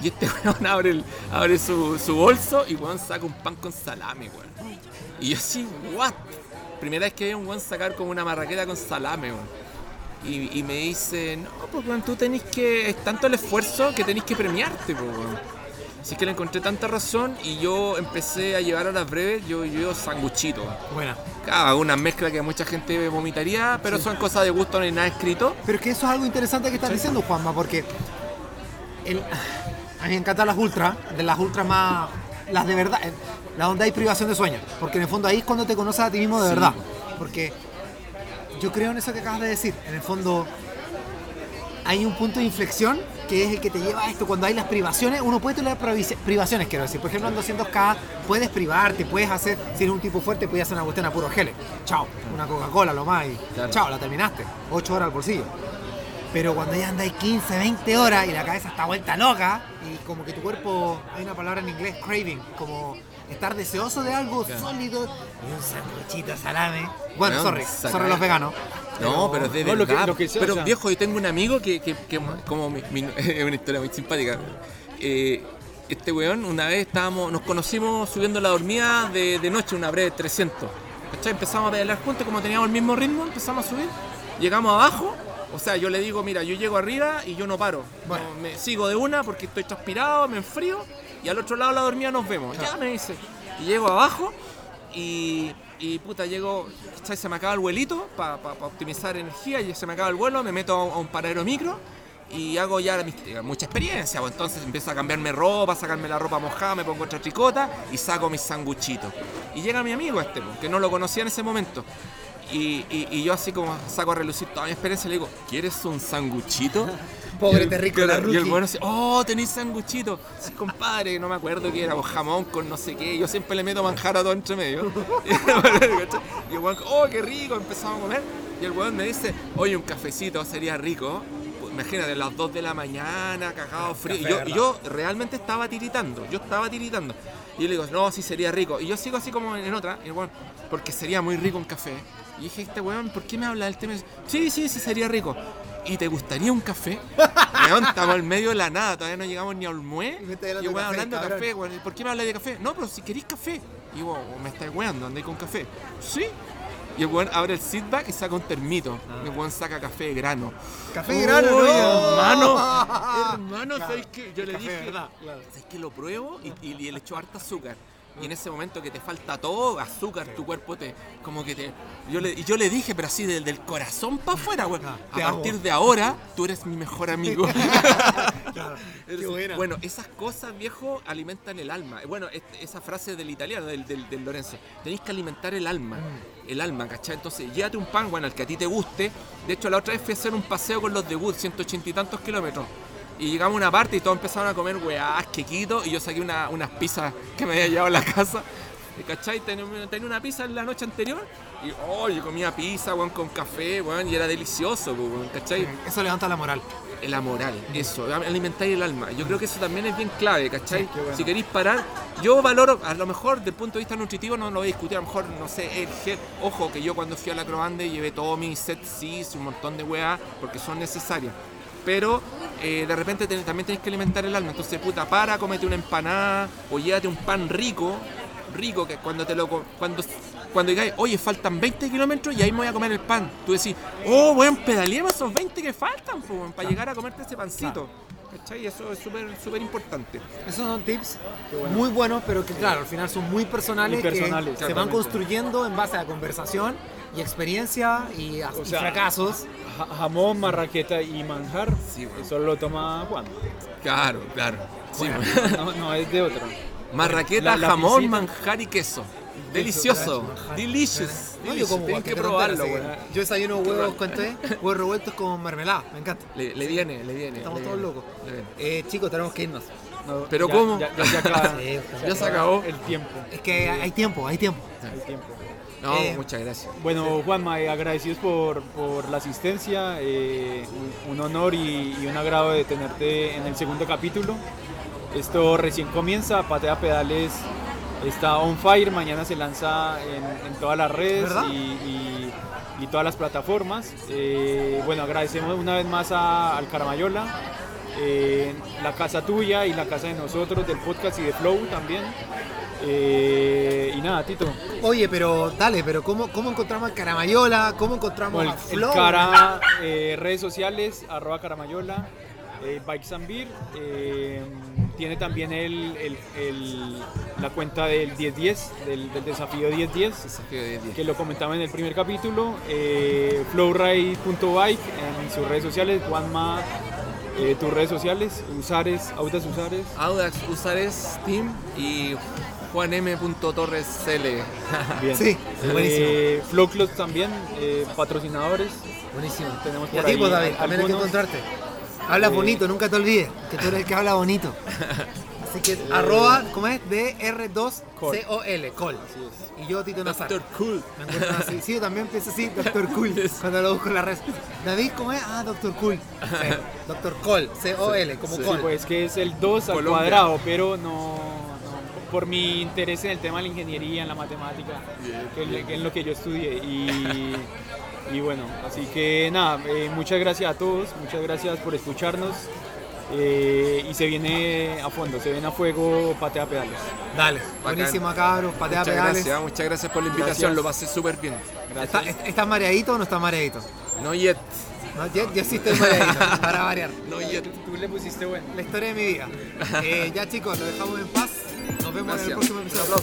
y este weón abre, abre su, su bolso y weón saca un pan con salame, weón. Y yo así, what? Primera vez que veo un weón sacar como una marraqueta con salame, weón. Y, y me dice, no, pues weón, tú tenés que, es tanto el esfuerzo que tenés que premiarte, pues weón. Así que le encontré tanta razón y yo empecé a llevar a las breves, yo yo sanguchito. Buena. Claro, una mezcla que mucha gente vomitaría, pero son cosas de gusto, no hay nada escrito. Pero es que eso es algo interesante que estás diciendo, Juanma, porque el- a mí me encantan las ultras, de las ultras más. las de verdad, las donde hay privación de sueño. Porque en el fondo ahí es cuando te conoces a ti mismo de Sí. verdad. Porque yo creo en eso que acabas de decir. En el fondo hay un punto de inflexión que es el que te lleva a esto. Cuando hay las privaciones, uno puede tener privaci- privaciones, quiero decir. Por ejemplo, en 200K puedes privarte, puedes hacer, si eres un tipo fuerte, puedes hacer una cuestión a puro geles. Chao, una Coca-Cola, lo más, y Claro. chao, la terminaste. 8 horas al bolsillo. Pero cuando ya andáis 15, 20 horas y la cabeza está vuelta loca y como que tu cuerpo, hay una palabra en inglés, craving, como estar deseoso de algo Claro. sólido y un sanguchito de salame. Bueno, Weón, sorry, sorry los veganos. No, pero es de No, lo que- verdad. lo que sea, pero o sea. viejo, yo tengo un amigo que, que- que como mi- mi- es una historia muy simpática. Eh, este weón, una vez estábamos, nos conocimos subiendo la dormida de, de noche, una breve 300. ¿Cachai? Empezamos a pedalar juntos, como teníamos el mismo ritmo, empezamos a subir. Llegamos abajo, o sea, yo le digo, mira, yo llego arriba y yo no paro. Bueno. No, me sigo de una porque estoy transpirado, me enfrío y al otro lado la dormida nos vemos. Ya me dice. Y llego abajo y, y puta, llego, se me acaba el vuelito para optimizar energía y se me acaba el vuelo, me meto a un, paradero micro y hago ya eh, mucha experiencia, pues entonces empiezo a cambiarme ropa, sacarme la ropa mojada, me pongo otra tricota y saco mis sanguchitos. Y llega mi amigo este, pues, que no lo conocía en ese momento. Y, y- y yo así como saco a relucir toda mi experiencia le digo, ¿quieres un sanguchito? Pobre el- terrícola claro, Y el bueno así, oh, tenéis sanguchito. Sí, compadre, no me acuerdo qué era, o jamón con no sé qué. Yo siempre le meto manjar a todo entre medio. y el weón, oh, qué rico, empezamos a comer. Y el weón me dice, oye, un cafecito sería rico. Pues, Imagínate, las 2 de la mañana, cagado frío. Y Café, yo, yo realmente estaba tiritando, yo estaba tiritando. Y yo le digo, no, sí sería rico. Y yo sigo así como en otra, y weón, porque sería muy rico un café. Y dije, este weón, ¿por qué me habla del tema? Sí, sí, sí, sería rico. ¿Y te gustaría un café? Weón, estamos en medio de la nada, todavía no llegamos ni a Olmué. Y Y weón café, hablando de café, weón. ¿y ¿Por qué me habla de café? No, pero si queréis café. Y vos, me estáis weando, andáis con café. Sí. Y el weón abre el seatback y saca un termito. Y el weón saca café de grano. Café de grano, no. hermano. hermano, Claro, ¿sabes qué? Yo le dije, verdad, claro. ¿sabes qué? Lo pruebo y, y- y le echo harta azúcar. Y en ese momento que te falta todo, azúcar, tu cuerpo te. Como que te. Yo le, y yo le dije, pero así del, del corazón para afuera, weón. Ah, A te partir amo. de ahora, tú eres mi mejor amigo. Claro, qué buena. Bueno, esas cosas, viejo, alimentan el alma. Bueno, esa frase del italiano, del, del, del Lorenzo, tenéis que alimentar el alma. Mm. El alma, ¿cachai? Entonces, llévate un pan, bueno, el que a ti te guste. De hecho, la otra vez fui a hacer un paseo con los de Wood, 180 y tantos kilómetros. Y llegamos a una parte y todos empezaron a comer weás, quequitos, y yo saqué una- unas pizzas que me había llevado a la casa. ¿Cachai? Tenía, tenía una pizza en la noche anterior y, oh, yo comía pizza, weón, con café, weón, y era delicioso, weón, ¿cachai? Eso levanta la moral. La moral, eso, alimentar el alma. Yo creo que eso también es bien clave, ¿cachai? Sí, qué bueno. Si queréis parar, yo valoro, a lo mejor desde el punto de vista nutritivo no lo voy a discutir, a lo mejor, no sé, el gel. Ojo, que yo cuando fui a la Croande llevé todo mi set cis, un montón de weas, porque son necesarias. Pero eh, de repente ten- también tenés que alimentar el alma. Entonces, puta, para, cómete una empanada o llévate un pan rico, rico, que cuando te lo. Cuando, cuando digáis, oye, faltan 20 kilómetros y ahí me voy a comer el pan. Tú decís, oh, weón, pedaleemos esos 20 que faltan, po, para llegar a comerte ese pancito. ¿Cachai? Eso es súper súper importante. Esos son tips bueno. muy buenos, pero que claro, al final son muy personales, personales, que se van construyendo en base a conversación y experiencia y, a- O y sea, fracasos. Ja- jamón, marraqueta y manjar. Sí, bueno. Eso lo toma Juan. Claro, claro. Sí, No, no es de otro. Marraqueta, La- la jamón, piscina. manjar y queso. Delicioso. Delicious. No, yo como Tienen que probarlo, güey. Yo desayuno huevos con té, huevos revueltos con mermelada, me encanta. Le, le viene, le viene. Estamos le todos viene, locos. le viene. Eh, chicos, tenemos que irnos. No, ¿Pero ya- cómo? Ya, ya acaba, Sí, Ya se acabó. el tiempo. Es que hay tiempo, hay tiempo. El tiempo. No, Eh, muchas gracias. Bueno, Juanma, eh, agradecidos por, por la asistencia, eh, un, un honor y, y un agrado de tenerte en el segundo capítulo. Esto recién comienza, Patea Pedales está on fire, mañana se lanza en, en todas las redes y, y- y todas las plataformas. Eh, bueno, agradecemos una vez más a, al Caramayola, eh, la casa tuya y la casa de nosotros, del podcast y de Flow también. Eh, y nada, Tito. Oye, pero dale, pero ¿cómo, cómo encontramos a Caramayola? ¿Cómo encontramos Bueno, a el, Flow? cara, eh, redes sociales, arroba caramayola, Bikes and Beer, tiene también el, el- el- la cuenta del 1010, del, del desafío 1010, Desafío de 10. que lo comentaba en el primer capítulo, eh, flowride.bike en sus redes sociales, Juanma, eh, tus redes sociales, Usares, Audas Usares. Audax Usares Team y juanm.torrescl. Bien. Sí, buenísimo. Eh, Flow Club también, eh, patrocinadores. Buenísimo. Tenemos Y a por ti, pues, David, también hay que encontrarte. Hablas Eh, bonito, nunca te olvides, que tú eres el que habla bonito. Así que, arroba, ¿cómo es? DR2COL, Col. Así es. Y yo, Tito Nazar. Doctor Cool. Me encuentro así. Sí, yo también pienso así, Doctor Cool, cuando lo busco en la red. David, ¿cómo es? Ah, Doctor Cool. Sí, Doctor Col, C-O-L, como Sí, Col. Sí, pues que es el 2 al cuadrado, pero no, por mi interés en el tema de la ingeniería, en la matemática, que es lo- que es lo que yo estudié. Y, y bueno, así que nada, eh, muchas gracias a todos, muchas gracias por escucharnos. eh, y se viene a fondo, se viene a fuego patea pedales. Dale, buenísimo, cabros, patea Muchas pedales. gracias, muchas gracias por la invitación, Gracias. lo pasé súper bien. ¿Está- ¿Estás mareadito o no estás mareadito? No yet, No, ya, ya sí estoy mareadito, para variar. no yet. Tú le pusiste bueno. La historia de mi vida. Eh, ya chicos, lo dejamos en paz. Nos vemos gracias. en el próximo episodio.